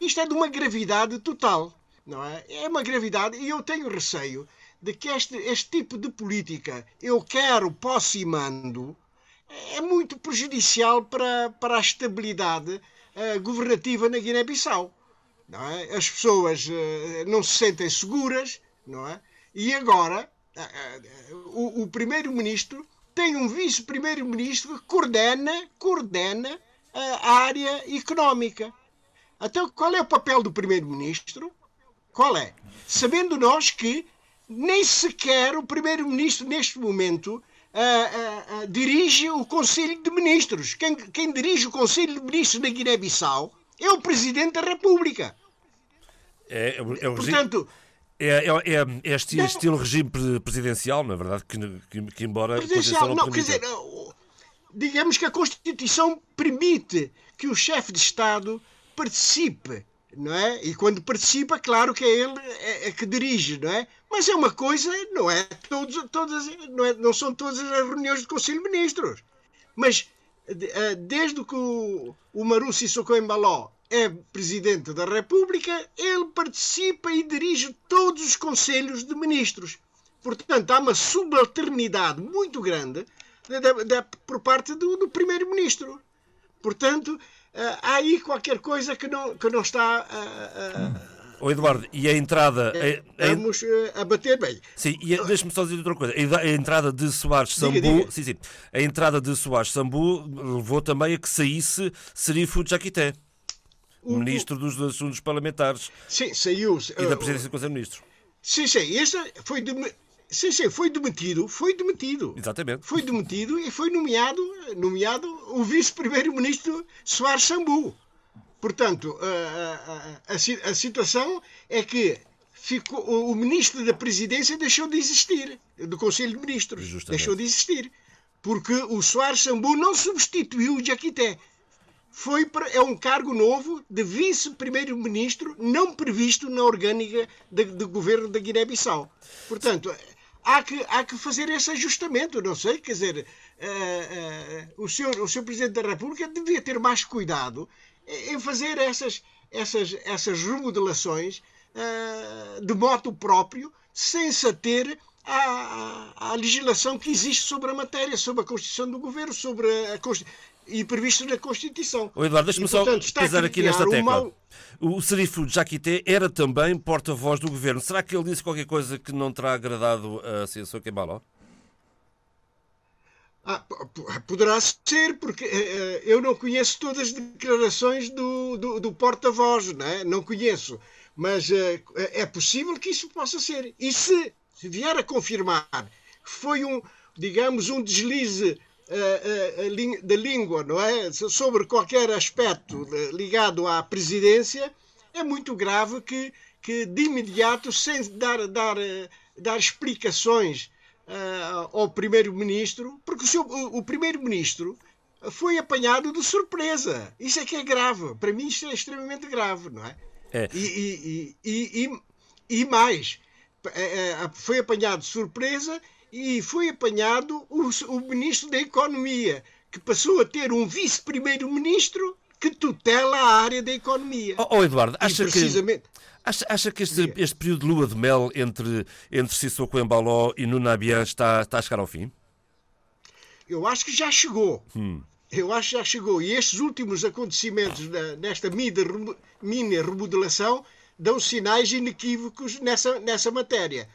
E: isto é de uma gravidade total, não é? É uma gravidade e eu tenho receio de que este, este tipo de política, eu quero, posso e mando, é muito prejudicial para, para a estabilidade uh, governativa na Guiné-Bissau. É? As pessoas uh, não se sentem seguras, não é? E agora uh, o, o primeiro-ministro tem um vice-primeiro-ministro que coordena, coordena a área económica. Então, qual é o papel do primeiro-ministro? Qual é? Sabendo nós que nem sequer o primeiro-ministro, neste momento, uh, uh, uh, dirige o Conselho de Ministros. Quem, quem dirige o Conselho de Ministros na Guiné-Bissau é o Presidente da República.
B: É, é, é o Portanto, é, é, é, é este não, estilo regime presidencial, na verdade, que, que, que embora
E: presidencial, não, não quer dizer, digamos que a Constituição permite que o chefe de Estado participe, não é? E quando participa, claro que é ele é, é que dirige, não é? Mas é uma coisa, não é? Todos, todas, não, é, não são todas as reuniões do Conselho de Ministros. Mas eh, desde que o, o Maru Sissoko é presidente da República, ele participa e dirige todos os conselhos de ministros. Portanto, há uma subalternidade muito grande de, de, de, por parte do, do primeiro-ministro. Portanto, há aí qualquer coisa que não, que não está. Uh,
B: Oh, Eduardo, e a entrada.
E: A, a, vamos a bater bem.
B: Sim, e deixa-me só dizer outra coisa. A entrada de Soares Sambu. Diga, diga. Sim, sim. A entrada de Soares Sambu levou também a que saísse Serifu Jaquité, o, ministro dos Assuntos Parlamentares.
E: Sim, saiu.
B: E da presidência do Conselho de Ministros.
E: Sim, sim. Este foi de, Sim, sim, foi demitido, foi demitido.
B: Exatamente.
E: Foi demitido e foi nomeado, nomeado o vice-primeiro-ministro Soares Sambu. Portanto, a, a, a, a, situação é que ficou, o ministro da presidência deixou de existir, do Conselho de Ministros. Justamente. Deixou de existir. Porque o Soares Sambu não substituiu o Jaquité. Foi para, é um cargo novo de vice-primeiro-ministro não previsto na orgânica do governo da Guiné-Bissau. Portanto, há que, há que fazer esse ajustamento, não sei, quer dizer, uh, uh, o, senhor, o senhor Presidente da República devia ter mais cuidado em fazer essas, essas, essas remodelações uh, de moto próprio, sem se ater à, à, legislação que existe sobre a matéria, sobre a Constituição do Governo, sobre a, e previsto na Constituição.
B: O Eduardo, deixa-me só pisar aqui nesta tecla. O Serifo Jaquité era também porta-voz do Governo. Será que ele disse qualquer coisa que não terá agradado a Censor Kembaló?
E: Ah, poderá ser, porque uh, eu não conheço todas as declarações do, do, do porta-voz, não, é? não conheço. Mas uh, é possível que isso possa ser. E se, se vier a confirmar que foi um, digamos, um deslize uh, da língua, não é? Sobre qualquer aspecto ligado à presidência, é muito grave que, que de imediato, sem dar, dar, dar explicações uh, ao primeiro-ministro, porque o, seu, o, primeiro-ministro foi apanhado de surpresa. Isso é que é grave. Para mim, isto é extremamente grave, não é? é. E, e, e, e, e mais, é, é, foi apanhado de surpresa e foi apanhado o, o ministro da Economia, que passou a ter um vice-primeiro-ministro que tutela a área da economia.
B: Oh, oh Eduardo, acha precisamente... que Acha, acha que este, este, período de lua de mel entre, entre Sissoko Embaló e Nunabian está, está a chegar ao fim?
E: Eu acho que já chegou. Hum. Eu acho que já chegou. E estes últimos acontecimentos nesta mini remodelação dão sinais inequívocos nessa, nessa matéria.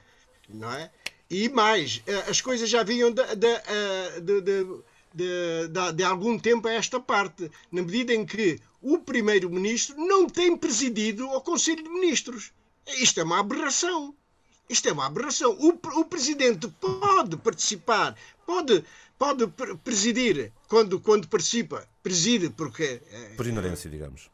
E: Não é? E mais, eh, as coisas já vinham de, de, de, de, de algum tempo a esta parte, na medida em que o primeiro-ministro não tem presidido o Conselho de Ministros. Isto é uma aberração. Isto é uma aberração. O, o presidente pode participar, pode, pode presidir quando, quando participa. Preside porque.
B: É, Por inerência, digamos.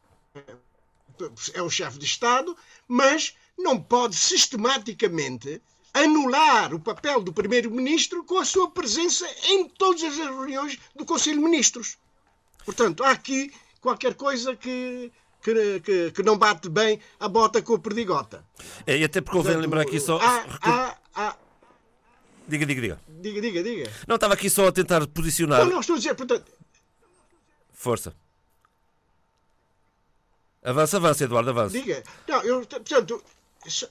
E: É o chefe de Estado, mas não pode sistematicamente anular o papel do primeiro-ministro com a sua presença em todas as reuniões do Conselho de Ministros. Portanto, há aqui qualquer coisa que, que, que, que, não bate bem a bota com a perdigota.
B: É, e até porque convém lembrar aqui só. Há, há, há... Diga, diga, diga.
E: Diga, diga, diga.
B: Não, estava aqui só a tentar posicionar.
E: Não, não, estou a dizer, portanto.
B: Força. Avança, avança, Eduardo, avança.
E: Diga. Não, eu, portanto,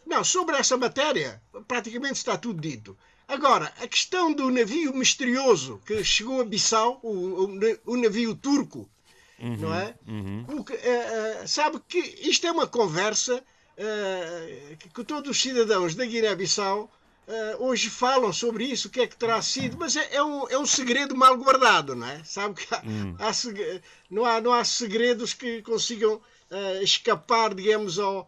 E: não, sobre essa matéria, praticamente está tudo dito. Agora, a questão do navio misterioso que chegou a Bissau, o, o, o navio turco, uhum, não é? Uhum. Uh, uh, sabe que isto é uma conversa uh, que, que, todos os cidadãos da Guiné-Bissau hoje falam sobre isso, o que é que terá sido, mas é, é, um, é um segredo mal guardado, não é? Sabe que há, uhum. há, não, há, não há segredos que consigam escapar, digamos, ao,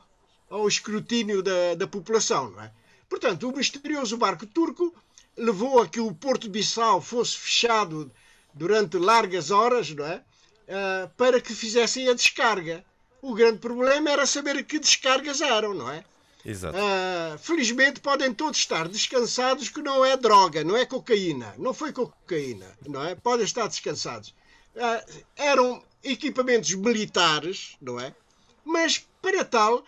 E: ao escrutínio da, da população, não é? Portanto, o misterioso barco turco levou a que o Porto de Bissau fosse fechado durante largas horas, não é? uh, para que fizessem a descarga. O grande problema era saber que descargas eram, não é?
B: Exato. Uh,
E: felizmente podem todos estar descansados que não é droga, não é cocaína, não foi cocaína, não é? Podem estar descansados. Uh, eram equipamentos militares, não é? Mas para tal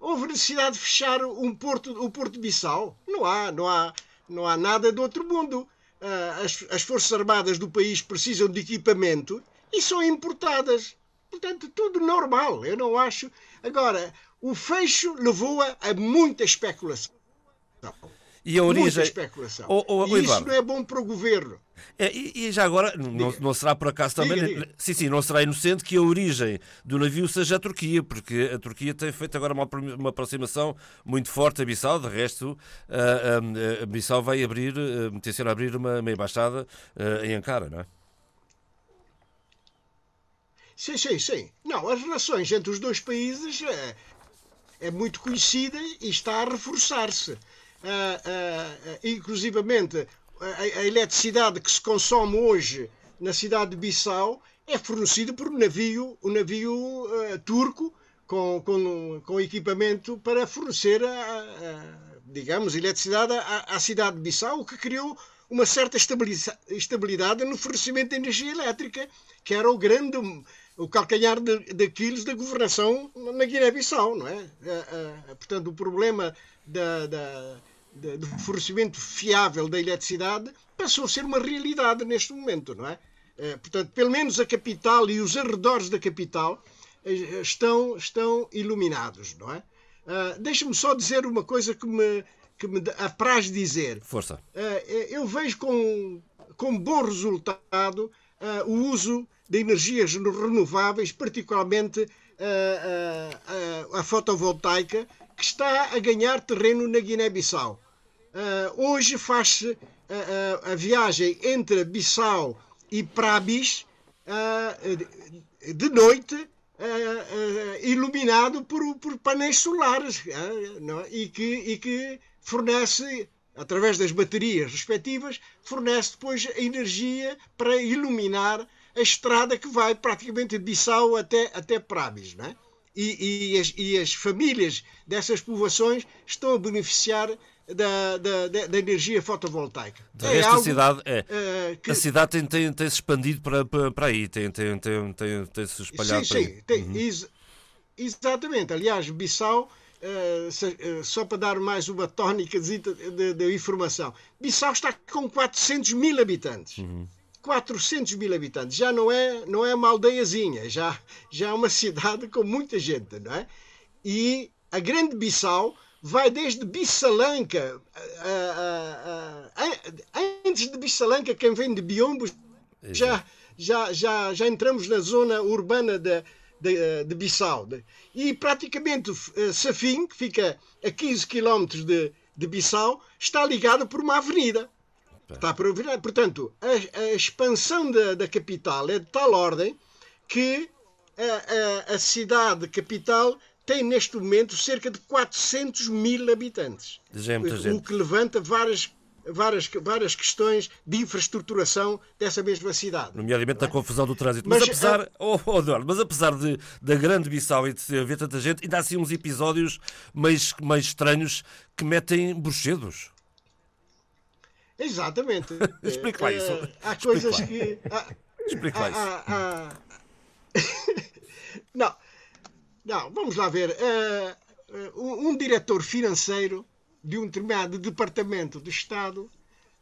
E: houve necessidade de fechar um porto, o Porto de Bissau. Não há, não há, não há nada do outro mundo. Uh, as, as Forças Armadas do país precisam de equipamento e são importadas. Portanto, tudo normal. Eu não acho. Agora, o fecho levou-a a muita especulação.
B: E a origem. Muita
E: especulação. E isso não é bom para o governo.
B: É, e, e, já agora, não, não, será por acaso também. Diga, diga. Sim, sim, não será inocente que a origem do navio seja a Turquia, porque a Turquia tem feito agora uma, uma aproximação muito forte a Bissau. De resto, a, a, a Bissau vai abrir, tenciona abrir uma, uma embaixada em Ankara, não é?
E: Sim, sim, sim. Não, as relações entre os dois países é, é muito conhecida e está a reforçar-se. Uh, uh, inclusivamente, a, a, eletricidade que se consome hoje na cidade de Bissau é fornecida por um navio, um navio turco com, com, com equipamento para fornecer, a, a digamos, eletricidade à, à cidade de Bissau, o que criou uma certa estabilidade no fornecimento de energia elétrica, que era o grande o calcanhar daqueles da governação na Guiné-Bissau, não é? é, é? Portanto, o problema da, da, da, do fornecimento fiável da eletricidade passou a ser uma realidade neste momento, não é? é portanto, pelo menos a capital e os arredores da capital eh, estão, estão iluminados, não é? Uh, Deixa-me só dizer uma coisa que me, que me apraz dizer.
B: Força.
E: eu vejo com, com bom resultado o uso de energias renováveis, particularmente a fotovoltaica, que está a ganhar terreno na Guiné-Bissau. hoje faz-se a, a, viagem entre Bissau e Prabis de noite iluminado por, por painéis solares não? É? e, que, e que fornece através das baterias respectivas, fornece depois a energia para iluminar a estrada que vai praticamente de Bissau até, até Prabis. Não é? e, e, as, e as famílias dessas povoações estão a beneficiar da, da, da, energia fotovoltaica.
B: De é algo, a cidade, é, uh, que... a cidade tem, tem, tem, se expandido para, para, para aí, tem, tem, tem, tem, tem se espalhado
E: sim,
B: para
E: sim,
B: aí.
E: Tem, uhum. ex, exatamente. Aliás, Bissau, uh, se, uh, só para dar mais uma tónica de, de, de, informação, Bissau está com 400 mil habitantes. Uhum. 400 mil habitantes. Já não é, não é uma aldeiazinha, já, já é uma (laughs) cidade com muita gente, não é? E a Grande Bissau vai desde Bissalanca, antes de Bissalanca, quem vem de Biombo, já, já, já, já entramos na zona urbana de, de, de Bissau. E praticamente uh, Safim, que fica a 15 km de, de Bissau, está ligado por uma avenida. Está por, portanto, a, a expansão da, da, capital é de tal ordem que a, a, a cidade capital tem neste momento cerca de 400 mil habitantes.
B: Gente,
E: o
B: gente.
E: que levanta várias, várias, várias questões de infraestruturação dessa mesma cidade.
B: Nomeadamente é? a confusão do trânsito. Mas, mas apesar, a... oh, oh, Eduardo, mas apesar de, da grande Bissau e de haver tanta gente, ainda há assim uns episódios mais, mais estranhos que metem bruxedos.
E: Exatamente. (laughs)
B: Explica lá isso.
E: Uh, há coisas que.
B: Explica lá isso. (laughs)
E: Não, não, vamos lá ver. Uh, um, um, diretor financeiro de um determinado departamento do Estado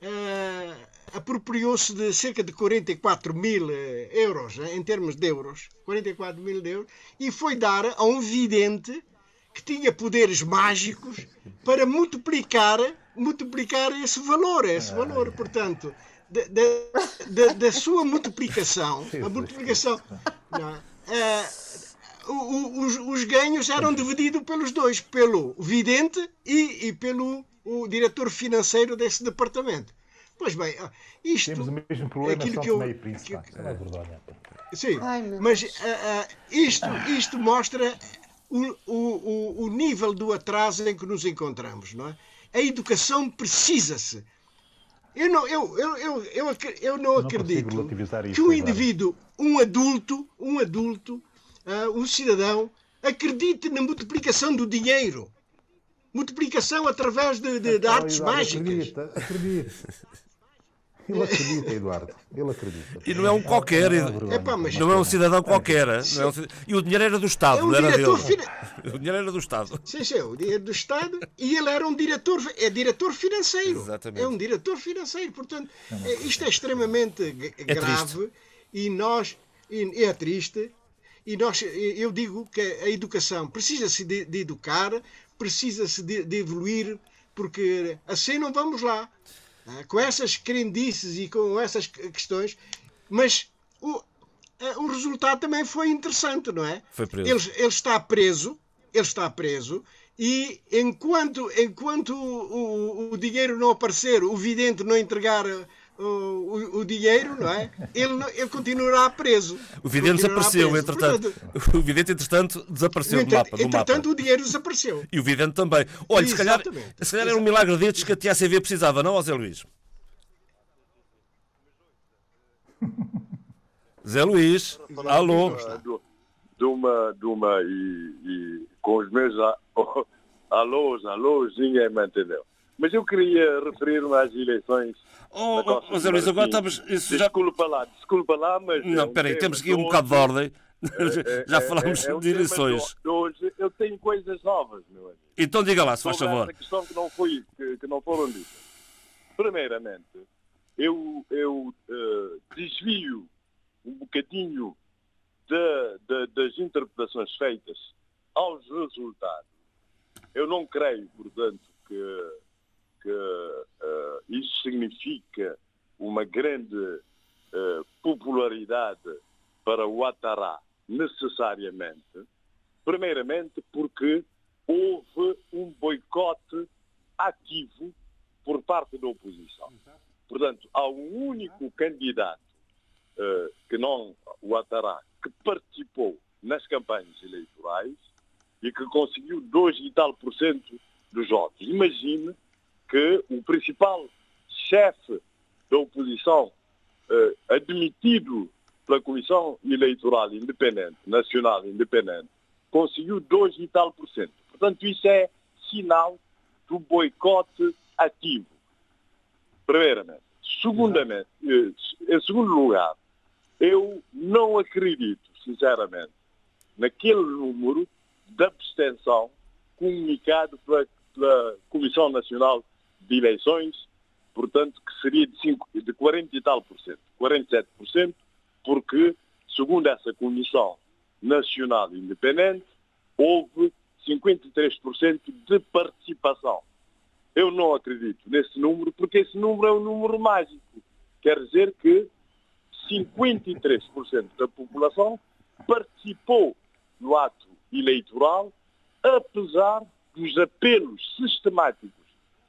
E: uh, apropriou-se de cerca de 44 mil euros, em termos de euros, 44 mil euros, e foi dar a um vidente que tinha poderes mágicos para multiplicar, multiplicar esse valor, esse valor, portanto, da, da, sua multiplicação, (laughs) a multiplicação, não, uh, os, os, ganhos eram divididos pelos dois, pelo vidente e, e pelo o diretor financeiro desse departamento. Pois bem, isto.
G: Temos o mesmo problema, aquilo que eu, meio príncipe. Que, é verdade.
E: Sim, Ai, mas uh, uh, isto, isto mostra o, o, o nível do atraso em que nos encontramos. Não é? A educação precisa-se. Eu não, eu, eu, eu, eu, eu não, não acredito que um indivíduo, um adulto, um adulto, uh, um cidadão, acredite na multiplicação do dinheiro. Multiplicação através de, de, de artes mágicas.
G: Acredita, acredita. (laughs) Ele acredita, Eduardo. Ele acredita.
B: E não é um qualquer. É, Epá, mas... Não é um cidadão qualquer. É um... E o dinheiro era do Estado, é um não era dele. Fina... (laughs) O dinheiro era do Estado.
E: Sim, sim, o dinheiro do Estado. E ele era um diretor, é diretor financeiro.
B: Exatamente.
E: É um diretor financeiro. Portanto, é, isto é extremamente é grave. E nós. E é triste. E nós, eu digo que a educação precisa-se de, de, educar, precisa-se de, de evoluir, porque assim não vamos lá. Né, com essas crendices e com essas questões, mas o, eh, o resultado também foi interessante, não é?
B: Foi preso.
E: Ele, ele está preso, ele está preso, e enquanto, enquanto o, o, o dinheiro não aparecer, o vidente não entregar o, o, dinheiro, não é? Ele, ele continuará preso.
B: O vidente desapareceu, preso. entretanto. Portanto, (laughs) o vidente, entretanto, desapareceu do mapa. Do
E: entretanto,
B: mapa.
E: o dinheiro desapareceu.
B: E o vidente também. Olha, se calhar, se calhar era um milagre destes que a TACV precisava, não, Zé Luís? (laughs) Zé Luís, alô.
F: De uma, de uma e, e com os meus (laughs) alôs, alôs, ninguém me entendeu. Mas eu queria referir-me às eleições.
B: Oh, Zé Luís, agora estamos.
F: Isso já... Desculpa lá, desculpa lá, mas.
B: Não, espera aí, temos aqui um bocado de ordem. É, (laughs) já é, falámos é, é, de eleições.
F: Hoje eu tenho coisas novas, meu amigo.
B: Então diga lá, se faz favor.
F: Essa questão que não, foi, que, que não foram ditas. Primeiramente, eu, eu uh, desvio um bocadinho de, de, das interpretações feitas aos resultados. Eu não creio, portanto, que que uh, isso significa uma grande uh, popularidade para o Ouattara, necessariamente. Primeiramente porque houve um boicote ativo por parte da oposição. Portanto, há um único candidato uh, que não o Ouattara, que participou nas campanhas eleitorais e que conseguiu 2 e tal por cento dos votos. Imagine que o principal chefe da oposição eh, admitido pela Comissão Eleitoral Independente, Nacional Independente, conseguiu 2 e tal por cento. Portanto, isso é sinal do boicote ativo. Primeiramente. Segundamente, eh, em segundo lugar, eu não acredito, sinceramente, naquele número de abstenção comunicado pela, pela Comissão Nacional de Eleições, portanto, que seria de, 5, de 40 e tal por cento, 47 por cento, porque, segundo essa Comissão Nacional Independente, houve 53% de participação. Eu não acredito nesse número, porque esse número é um número mágico. Quer dizer que 53% da população participou no ato eleitoral, apesar dos apelos sistemáticos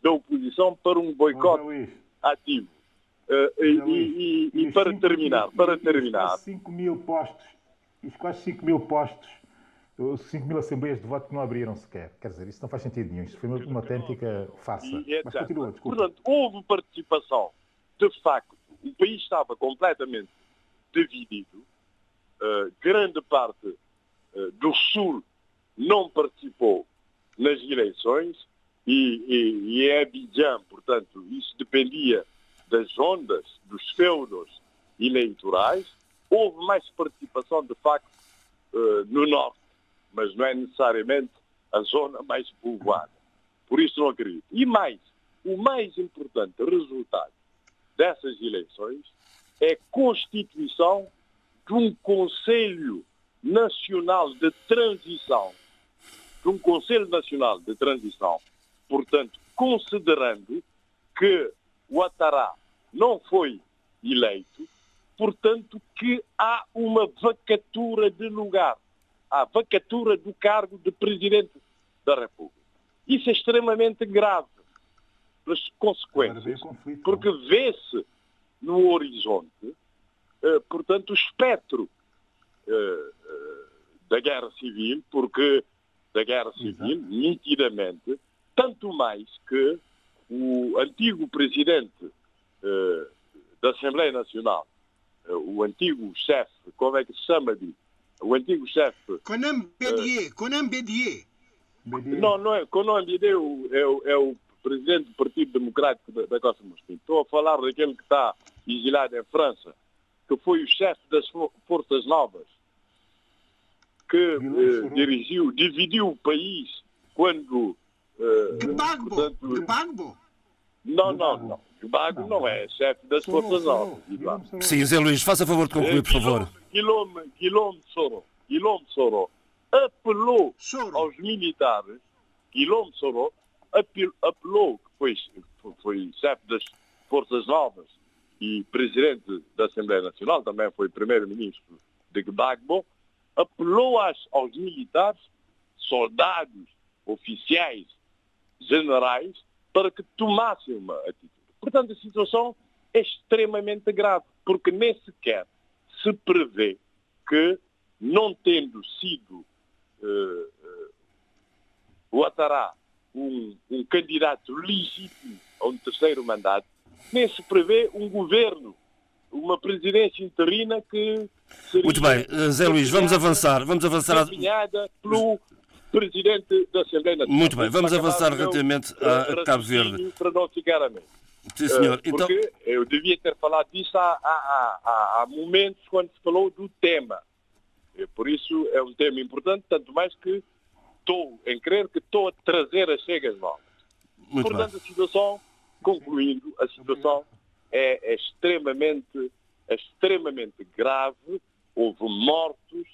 F: da oposição para um boicote ativo. Uh, e, e, e, para terminar, para terminar.
G: 5 mil postos, os quase 5 mil postos, 5 mil assembleias de voto que não abriram sequer. Quer dizer, isso não faz sentido nenhum. Isto foi uma, uma autêntica farsa. Mas continua, desculpa.
F: Portanto, houve participação. De facto, o país estava completamente dividido. Uh, grande parte uh, do Sul não participou nas eleições e, e, e em Abidjan, portanto, isso dependia das ondas, dos feudos eleitorais. Houve mais participação, de facto, uh, no Norte, mas não é necessariamente a zona mais povoada. Por isso não acredito. E mais, o mais importante resultado dessas eleições é a constituição de um Conselho Nacional de Transição, de um Conselho Nacional de Transição, portanto, considerando que o Atará não foi eleito, portanto, que há uma vacatura de lugar, há vacatura do cargo de Presidente da República. Isso é extremamente grave pelas consequências, porque vê-se no horizonte, eh, portanto, o espectro eh, eh, da guerra civil, porque da guerra civil, Exato. nitidamente, tanto mais que o antigo presidente da Assembleia Nacional, o antigo chefe, como é que se chama de o antigo chefe.
E: Conan Bédier, uh, Conan Bédier.
F: Não, não é. Conan Bédier é o, é o, é o presidente do Partido Democrático da, da Costa Mosquito. Estou a falar daquele que está exilado em França, que foi o chefe das Forças Novas, que eh, dirigiu, dividiu o país quando...
E: Eh, Gbagbo! Portanto, Gbagbo!
F: Não, não, não. Gbagbo não é chefe das Forças Novas.
B: Sim, Zé Luís, faça favor de concluir, por favor.
F: Guilherme, Guilherme Soro, Guilherme Soro apelou Soro. aos militares, Guilherme Soro apelou, que foi, foi chefe das Forças Novas e presidente da Assembleia Nacional, também foi primeiro-ministro de Gbagbo, apelou aos militares, soldados, oficiais, generais, para que tomassem uma atitude. Portanto, a situação é extremamente grave, porque nem sequer se prevê que, não tendo sido uh, uh, o Atará um, um candidato legítimo a um terceiro mandato, nem se prevê um governo, uma presidência interina que
B: seria Muito bem, eh, Zé Luís, vamos avançar. Vamos avançar.
F: pelo presidente da Assembleia Nacional.
B: Muito bem, vamos avançar relativamente a Cabo Verde.
F: Para não ficar a meio.
B: Sim, senhor.
F: Eh, porque então... eu devia ter falado disso há, há, há, há momentos quando se falou do tema. Por isso é um tema importante, tanto mais que estou em crer que estou a trazer as cegas novas. Muito Portanto, bem. a situação, concluindo, a situação é, é, extremamente, é extremamente grave, houve mortos,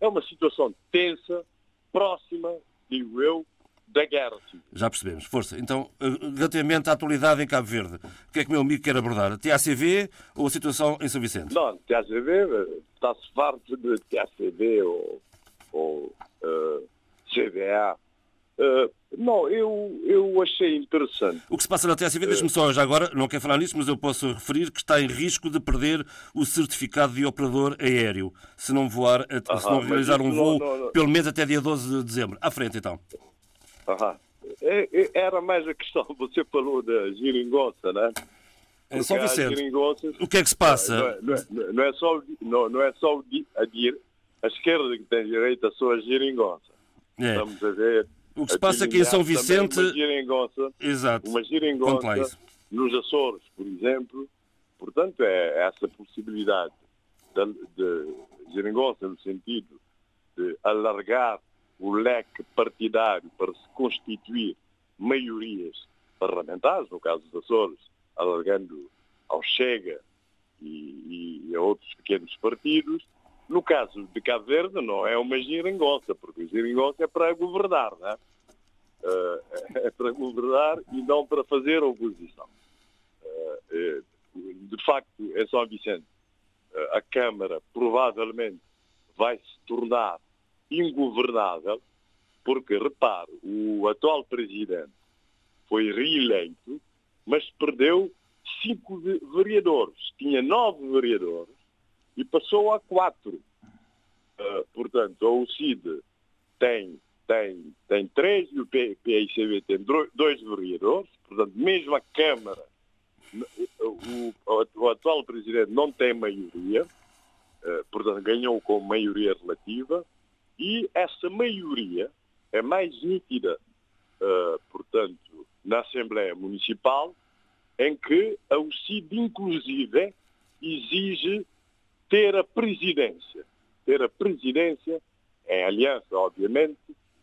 F: é uma situação tensa, próxima, digo eu, da guerra.
B: Já percebemos. Força. Então, eh, relativamente à atualidade em Cabo Verde, o que é que o meu amigo quer abordar? A TACV ou a situação em São Vicente?
F: Não, TACV, está-se farto de TACV ou, ou uh. Uh, não, eu, eu achei interessante.
B: O que se passa na TSV, deixe-me só já agora, não quero falar nisso, mas eu posso referir que está em risco de perder o certificado de operador aéreo se não voar, Aham, se não realizar um voo não, não, não. pelo menos até dia 12 de dezembro. À frente, então.
F: Aham. É, é, era mais a questão, (laughs) você falou da giringonça, né?
B: É só Vicente. O que é que se passa?
F: Não é, não é, não é só, não, não é só a, a esquerda que tem direito à sua giringonça. É. Estamos a ver
B: o que se passa aqui em São Vicente.
F: Uma giringonça,
B: Exato.
F: Uma giringonça nos Açores, por exemplo. Portanto, é essa possibilidade de, de giringonça no sentido de alargar o leque partidário para se constituir maiorias parlamentares, no caso dos Açores, alargando ao Chega e, e a outros pequenos partidos, no caso de Cabo Verde, não é uma giringonça, porque a giringonça é para governar, não é? Uh, é para governar e não para fazer oposição. Uh, de facto, em São Vicente, a Câmara provavelmente vai se tornar ingovernável, porque, repare, o atual presidente foi reeleito, mas perdeu cinco vereadores. Tinha nove vereadores e passou a quatro. Uh, portanto, a UCID tem, tem, tem três e o PICB tem dois vereadores, portanto, mesmo a Câmara, o, o, o atual presidente não tem maioria, uh, portanto, ganhou com maioria relativa, e essa maioria é mais nítida, uh, portanto, na Assembleia Municipal, em que a UCID, inclusive, exige ter a presidência. Ter a presidência em aliança, obviamente,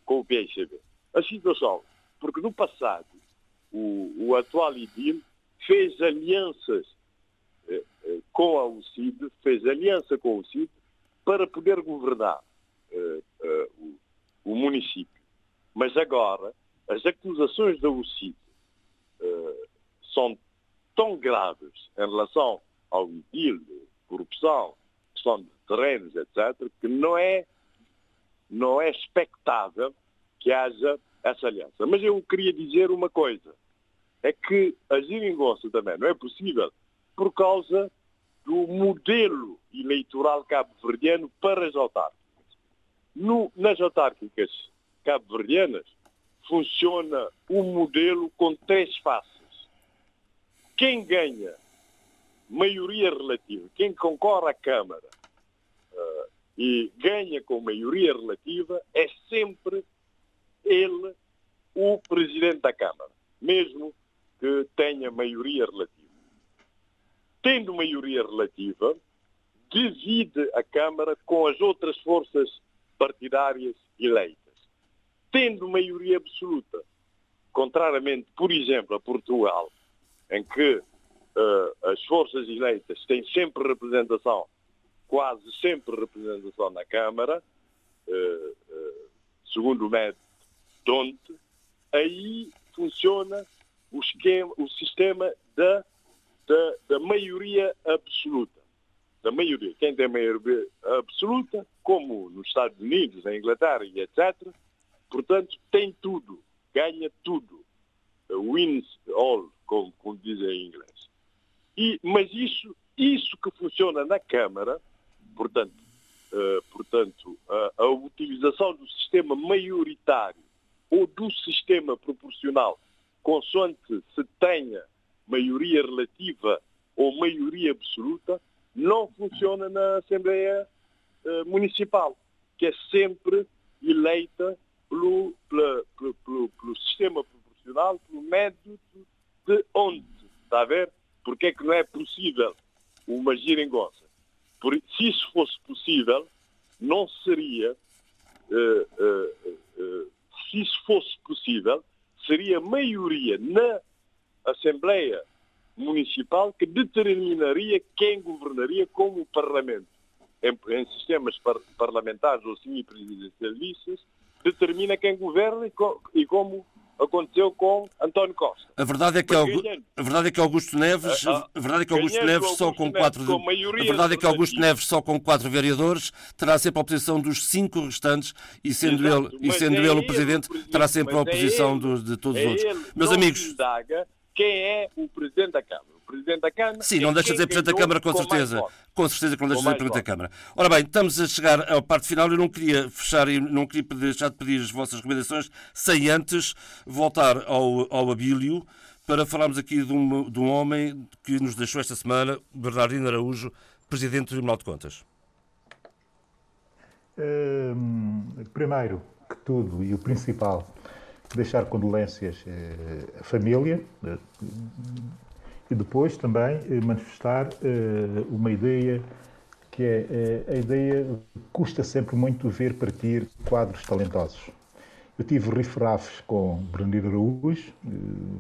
F: com o PICB. A situação, porque no passado o, o atual IDIL fez alianças eh, eh, com a UCID, fez aliança com a UCID para poder governar eh, eh, o, o, município. Mas agora, as acusações da UCID eh, são tão graves em relação ao IDIL, corrupção, questão de terrenos, etc., que não é, não é expectável que haja essa aliança. Mas eu queria dizer uma coisa, é que a geringonça também não é possível por causa do modelo eleitoral cabo-verdiano para as autárquicas. No, nas autárquicas cabo-verdianas funciona um modelo com três faces. Quem ganha maioria relativa, quem concorre à Câmara uh, e ganha com maioria relativa é sempre ele o Presidente da Câmara, mesmo que tenha maioria relativa. Tendo maioria relativa, divide a Câmara com as outras forças partidárias eleitas. Tendo maioria absoluta, contrariamente, por exemplo, a Portugal, em que as forças eleitas têm sempre representação, quase sempre representação na Câmara, uh, uh, segundo o método Donte, aí funciona o, esquema, o sistema da, da, da maioria absoluta. Da maioria. Quem tem maioria absoluta, como nos Estados Unidos, na Inglaterra e etc., portanto, tem tudo, ganha tudo. Wins all, como, como dizem em inglês. E, mas isso, isso que funciona na Câmara, portanto, uh, portanto a utilização do sistema maioritário ou do sistema proporcional, consoante se tenha maioria relativa ou maioria absoluta, não funciona na Assembleia uh, Municipal, que é sempre eleita pelo, pelo, pelo, pelo sistema proporcional, pelo método de onde. Está a ver? Porque é que não é possível uma giringonça? Por, se isso fosse possível, não seria, uh, uh, uh, se isso fosse possível, seria maioria na Assembleia Municipal que determinaria quem governaria como o Parlamento. Em, em sistemas par, parlamentares ou semipresidencialistas, determina quem governa e, co e como aconteceu com António Costa.
B: A verdade é que, Augusto, a verdade é que Augusto Neves, a, a verdade é que Augusto Neves só com quatro, com a verdade é que Augusto Neves só com quatro vereadores terá sempre a oposição dos cinco restantes e sendo Exato, ele e sendo é ele, o presidente, terá sempre a oposição é ele, de todos os é outros. Meus amigos,
F: quem é o presidente da Câmara. Presidente da Câmara.
B: Sim, não deixa de ser Presidente da Câmara, com, com certeza. Com certeza que não deixa de ser Presidente da Câmara. Ora bem, estamos a chegar à parte final. Eu não queria fechar e não queria deixar de pedir as vossas recomendações sem antes voltar ao, ao Abílio para falarmos aqui de um, de um homem que nos deixou esta semana, Bernardino Araújo, Presidente do Tribunal de Contas.
G: Hum, primeiro que tudo, e o principal, deixar condolências eh, à família eh, e depois também eh, manifestar uma ideia que é a ideia custa sempre muito ver partir quadros talentosos. Eu tive rifrafes com Brandino Araújo,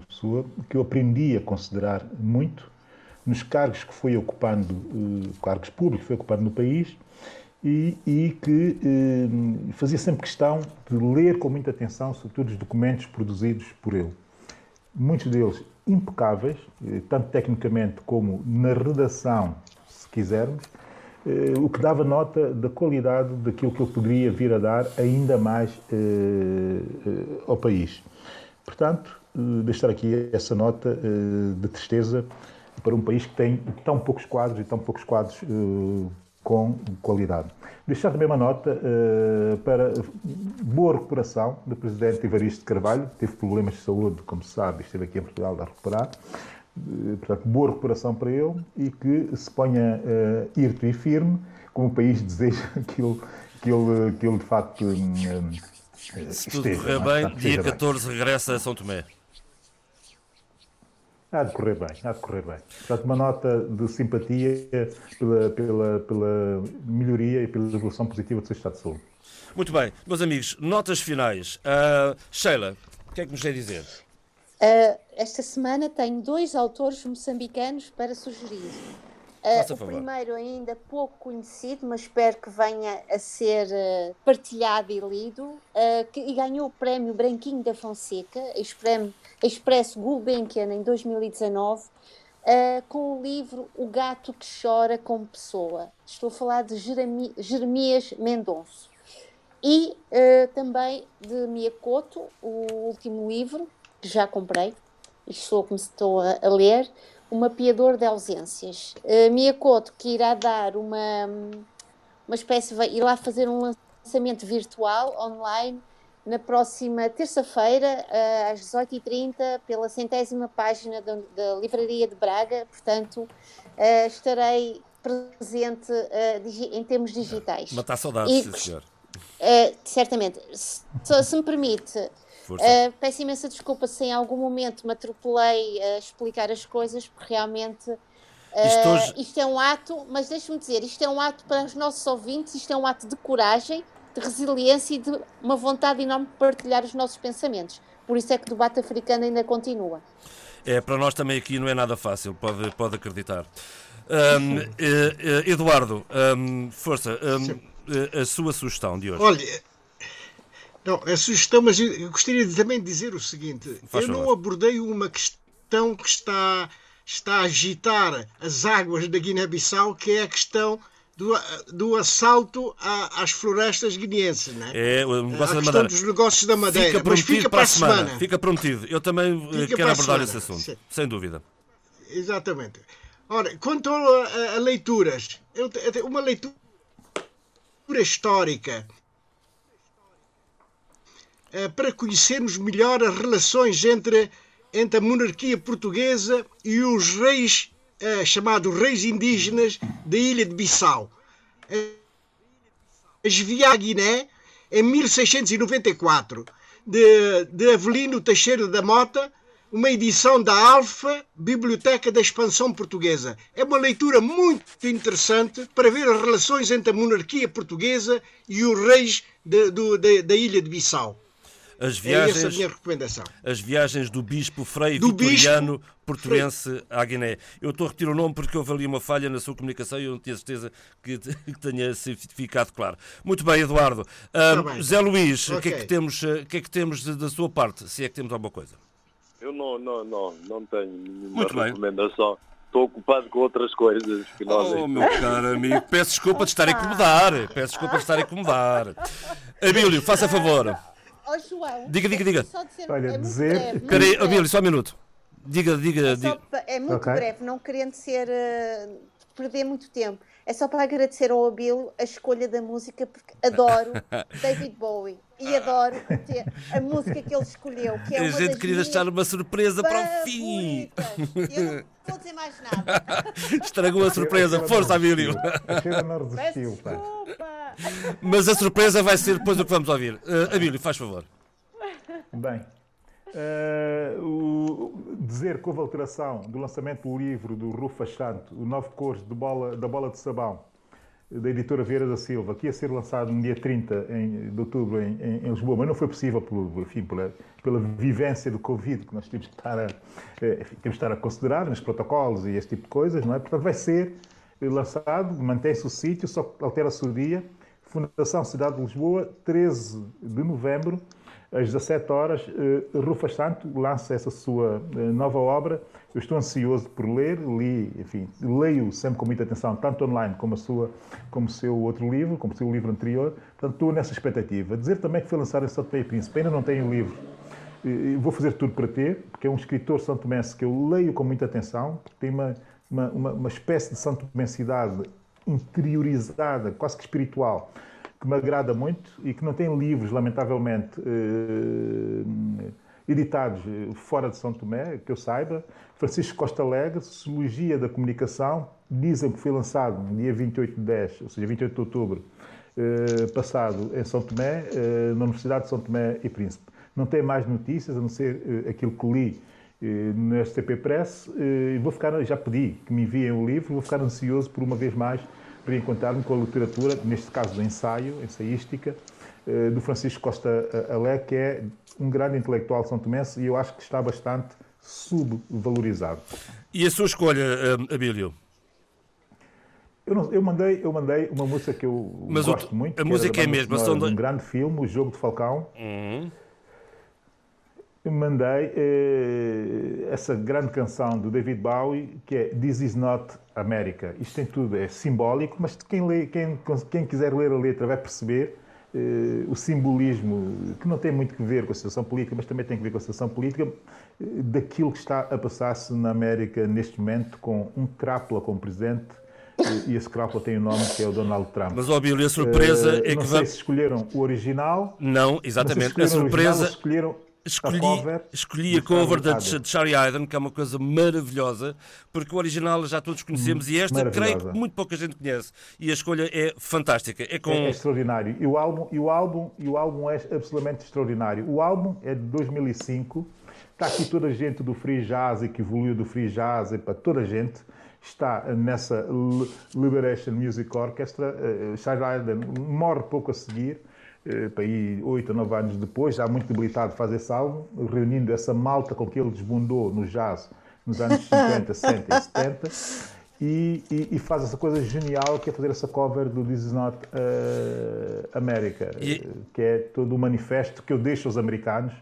G: pessoa que eu aprendi a considerar muito nos cargos que foi ocupando, cargos públicos que foi ocupando no país, e, e que eh, fazia sempre questão de ler com muita atenção, sobretudo os documentos produzidos por ele. Muitos deles impecáveis, eh, tanto tecnicamente como na redação, se quisermos, eh, o que dava nota da qualidade daquilo que ele poderia vir a dar ainda mais eh, eh, ao país. Portanto, eh, deixar aqui essa nota de tristeza para um país que tem tão poucos quadros e tão poucos quadros com qualidade. Deixar também uma nota uh, para boa recuperação do Presidente Evaristo Carvalho, teve problemas de saúde, como se sabe, esteve aqui em Portugal a recuperar. Uh, portanto, boa recuperação para ele e que se ponha uh, irto e firme, como o país (laughs) deseja que ele, que ele, que ele de facto.
B: Uh, se tudo correr bem, dia 14 bem. regressa a São Tomé.
G: Há de correr bem, há de correr bem. Portanto, uma nota de simpatia pela, pela, pela melhoria e pela evolução positiva do seu estado de saúde.
B: Muito bem. Meus amigos, notas finais. Uh, Sheila, o que é que nos quer dizer?
C: Uh, esta semana tenho dois autores moçambicanos para sugerir. Uh, o primeiro ainda pouco conhecido, mas espero que venha a ser uh, partilhado e lido, uh, que, e ganhou o prémio Branquinho da Fonseca, Expresso, Expresso Gulbenkian em 2019, com o livro O Gato que Chora como Pessoa. Estou a falar de Jeremi, Jeremias Mendonço. E também de Miyakoto, o último livro, que já comprei, e estou, como estou a, a ler, o mapeador de ausências. Uh, Miyakoto, que irá dar uma, uma espécie, vai, irá fazer um lançamento virtual online na próxima terça-feira, uh, às 18h30, pela centésima página da, da Livraria de Braga. Portanto, uh, estarei presente uh, em termos digitais.
B: Matar saudades, e, senhor.
C: certamente. Se, se me permite, Uh, peço imensa desculpa se em algum momento me atropelei a explicar as coisas, porque realmente uh, isto, hoje... isto, é um ato, mas deixe-me dizer, isto é um ato para os nossos ouvintes, isto é um ato de coragem, de resiliência e de uma vontade enorme de partilhar os nossos pensamentos. Por isso é que o debate africano ainda continua.
B: É, para nós também aqui não é nada fácil, pode, pode acreditar. Um, (laughs) eh, Eduardo, um, força, um, a sua sugestão de hoje.
E: Olha, não, a sugestão, mas eu gostaria também de dizer o seguinte: Faz eu não abordei uma questão que está, está a agitar as águas da Guiné-Bissau, que é a questão do, do assalto a, às florestas guineenses, não é?
B: É, o negócio a da Madeira.
E: dos negócios da Madeira.
B: Fica mas fica para a semana. semana. Fica prometido. Eu também eh, fica quero abordar esse assunto, Sim. sem dúvida.
E: Exatamente. Ora, quanto a, a, a leituras, eu, uma leitura histórica para conhecermos melhor as relações entre, entre a monarquia portuguesa e os reis, uh, chamados reis indígenas da ilha de Bissau. Esvia a Guiné em 1694, de, de Avelino Teixeira da Mota, uma edição da Alfa, Biblioteca da Expansão Portuguesa. É uma leitura muito interessante para ver as relações entre a monarquia portuguesa e os reis de, de, de, da ilha de Bissau.
B: As viagens,
E: é essa a minha recomendação.
B: As viagens do Bispo Frei do Vitoriano bispo, Portuense à Guiné. Eu estou a retirar o nome porque houve ali uma falha na sua comunicação e eu não tinha certeza que, (laughs) que tenha ficado claro. Muito bem, Eduardo. Bem. Zé Luís, o okay. que é que temos, eh, que é que temos da sua parte, se é que temos alguma coisa?
F: Eu não, não, não, não tenho nenhuma Muito recomendação. Bem estou ocupado com outras coisas que nós.
B: Oh, meu caro amigo, peço desculpa de estar a incomodar. Peço desculpa de estar a incomodar. (laughs) Abílio, faça favor.
C: Oh, João,
B: diga, diga, diga.
G: Dizer, Olha, é dizer.
B: Breve, Abílio, só um minuto. Diga, diga.
C: É,
B: diga.
C: é muito okay. breve, não querendo ser. Uh, perder muito tempo. É só para agradecer ao Abílio a escolha da música, porque (laughs) adoro David Bowie e adoro a música que ele escolheu. Que é a
B: gente queria deixar uma surpresa para o fim.
C: Eu não vou dizer mais nada. (laughs)
B: Estragou a surpresa. Força, Abílio. (laughs)
G: não resistiu,
B: Mas a surpresa vai ser depois do que vamos ouvir. Uh, Abílio, faz favor.
G: Bem, Uh, o, dizer que houve alteração do lançamento do livro do Rufa Santo, o Nove Cores bola, da Bola de Sabão, da editora Vieira da Silva, que ia ser lançado no dia 30 em, de outubro em, em, em, Lisboa, mas não foi possível pelo, enfim, pela, pela vivência do Covid que nós temos que estar a, eh, enfim, temos estar a considerar nos protocolos e este tipo de coisas, não é? Portanto, vai ser lançado, mantém-se o sítio, só altera-se o dia. Fundação Cidade de Lisboa, 13 de novembro, às 17 horas, uh, Rufa Santo lança essa sua uh, nova obra. Eu estou ansioso por ler, li, enfim, leio sempre com muita atenção, tanto online como, a sua, como o seu outro livro, como o seu livro anterior. Portanto, estou nessa expectativa. Dizer também que foi lançado em São Tomé Príncipe. Ainda não tenho o livro. Uh, vou fazer tudo para ter, porque é um escritor Tomense que eu leio com muita atenção, porque tem uma, uma, uma, uma espécie de Tomensidade interiorizada, quase que espiritual que me agrada muito e que não tem livros, lamentavelmente, eh, editados eh, fora de São Tomé, que eu saiba. Francisco Costa Alegre, Sociologia da Comunicação, dizem que foi lançado no dia 28 de 10, ou seja, 28 de outubro, eh, passado em São Tomé, na Universidade de São Tomé e Príncipe. Não tem mais notícias, a não ser aquilo que li no STP Press. Vou ficar, já pedi que me enviem o livro, vou ficar ansioso por uma vez mais para encontrar-me com a literatura, neste caso do ensaio, ensaística, eh, do Francisco Costa Alé, que é um grande intelectual são tomense e eu acho que está bastante subvalorizado.
B: E a sua escolha, eh, Abílio?
G: Eu, não, eu, mandei, eu mandei uma música que eu Mas gosto o, muito.
B: A música é a mesma. São
G: de um grande filme, O Jogo de Falcão. Uhum mandei eh, essa grande canção do David Bowie, que é This Is Not America. Isto tem tudo, é simbólico, mas quem, lê, quem, quem quiser ler a letra vai perceber eh, o simbolismo, que não tem muito que ver com a situação política, mas também tem que ver com a situação política, eh, daquilo que está a passar-se na América neste momento, com um crápula como presidente. Eh, e esse crápula tem o um nome que é o Donald Trump.
B: Mas, óbvio, a surpresa uh, é que...
G: Não sei se escolheram o original.
B: Não, exatamente. a surpresa... Escolheram escolhi, a cover, escolhi a cover da Charlie Hayden, que é uma coisa maravilhosa, porque o original já todos conhecemos hum, e esta creio que muito pouca gente conhece. E a escolha é fantástica. É, com... é,
G: é extraordinário. E o, álbum, e, o álbum, e o álbum é absolutamente extraordinário. O álbum é de 2005. Está aqui toda a gente do free jazz e que evoluiu do free jazz e para toda a gente está nessa Liberation Music Orchestra. Uh, Charlie Hayden morre pouco a seguir eh, para aí oito ou nove anos depois, já muito debilitado, faz esse álbum, reunindo essa malta com que ele desbundou no jazz nos anos (laughs) 50, 60 e 70, e, e, e, faz essa coisa genial que é fazer essa cover do This Is Not uh, America, e... que é todo o manifesto que eu deixo aos americanos,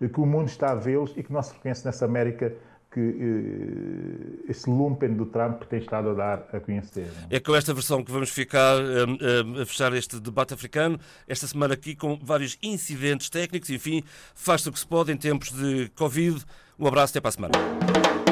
G: que o mundo está a vê-los e que não se reconhece nessa América que uh, esse lumpen do Trump tem estado a dar a conhecer.
B: É com esta versão que vamos ficar uh, a fechar este debate africano, esta semana aqui com vários incidentes técnicos, enfim, faz-se o que se pode em tempos de Covid. Um abraço, até para a semana.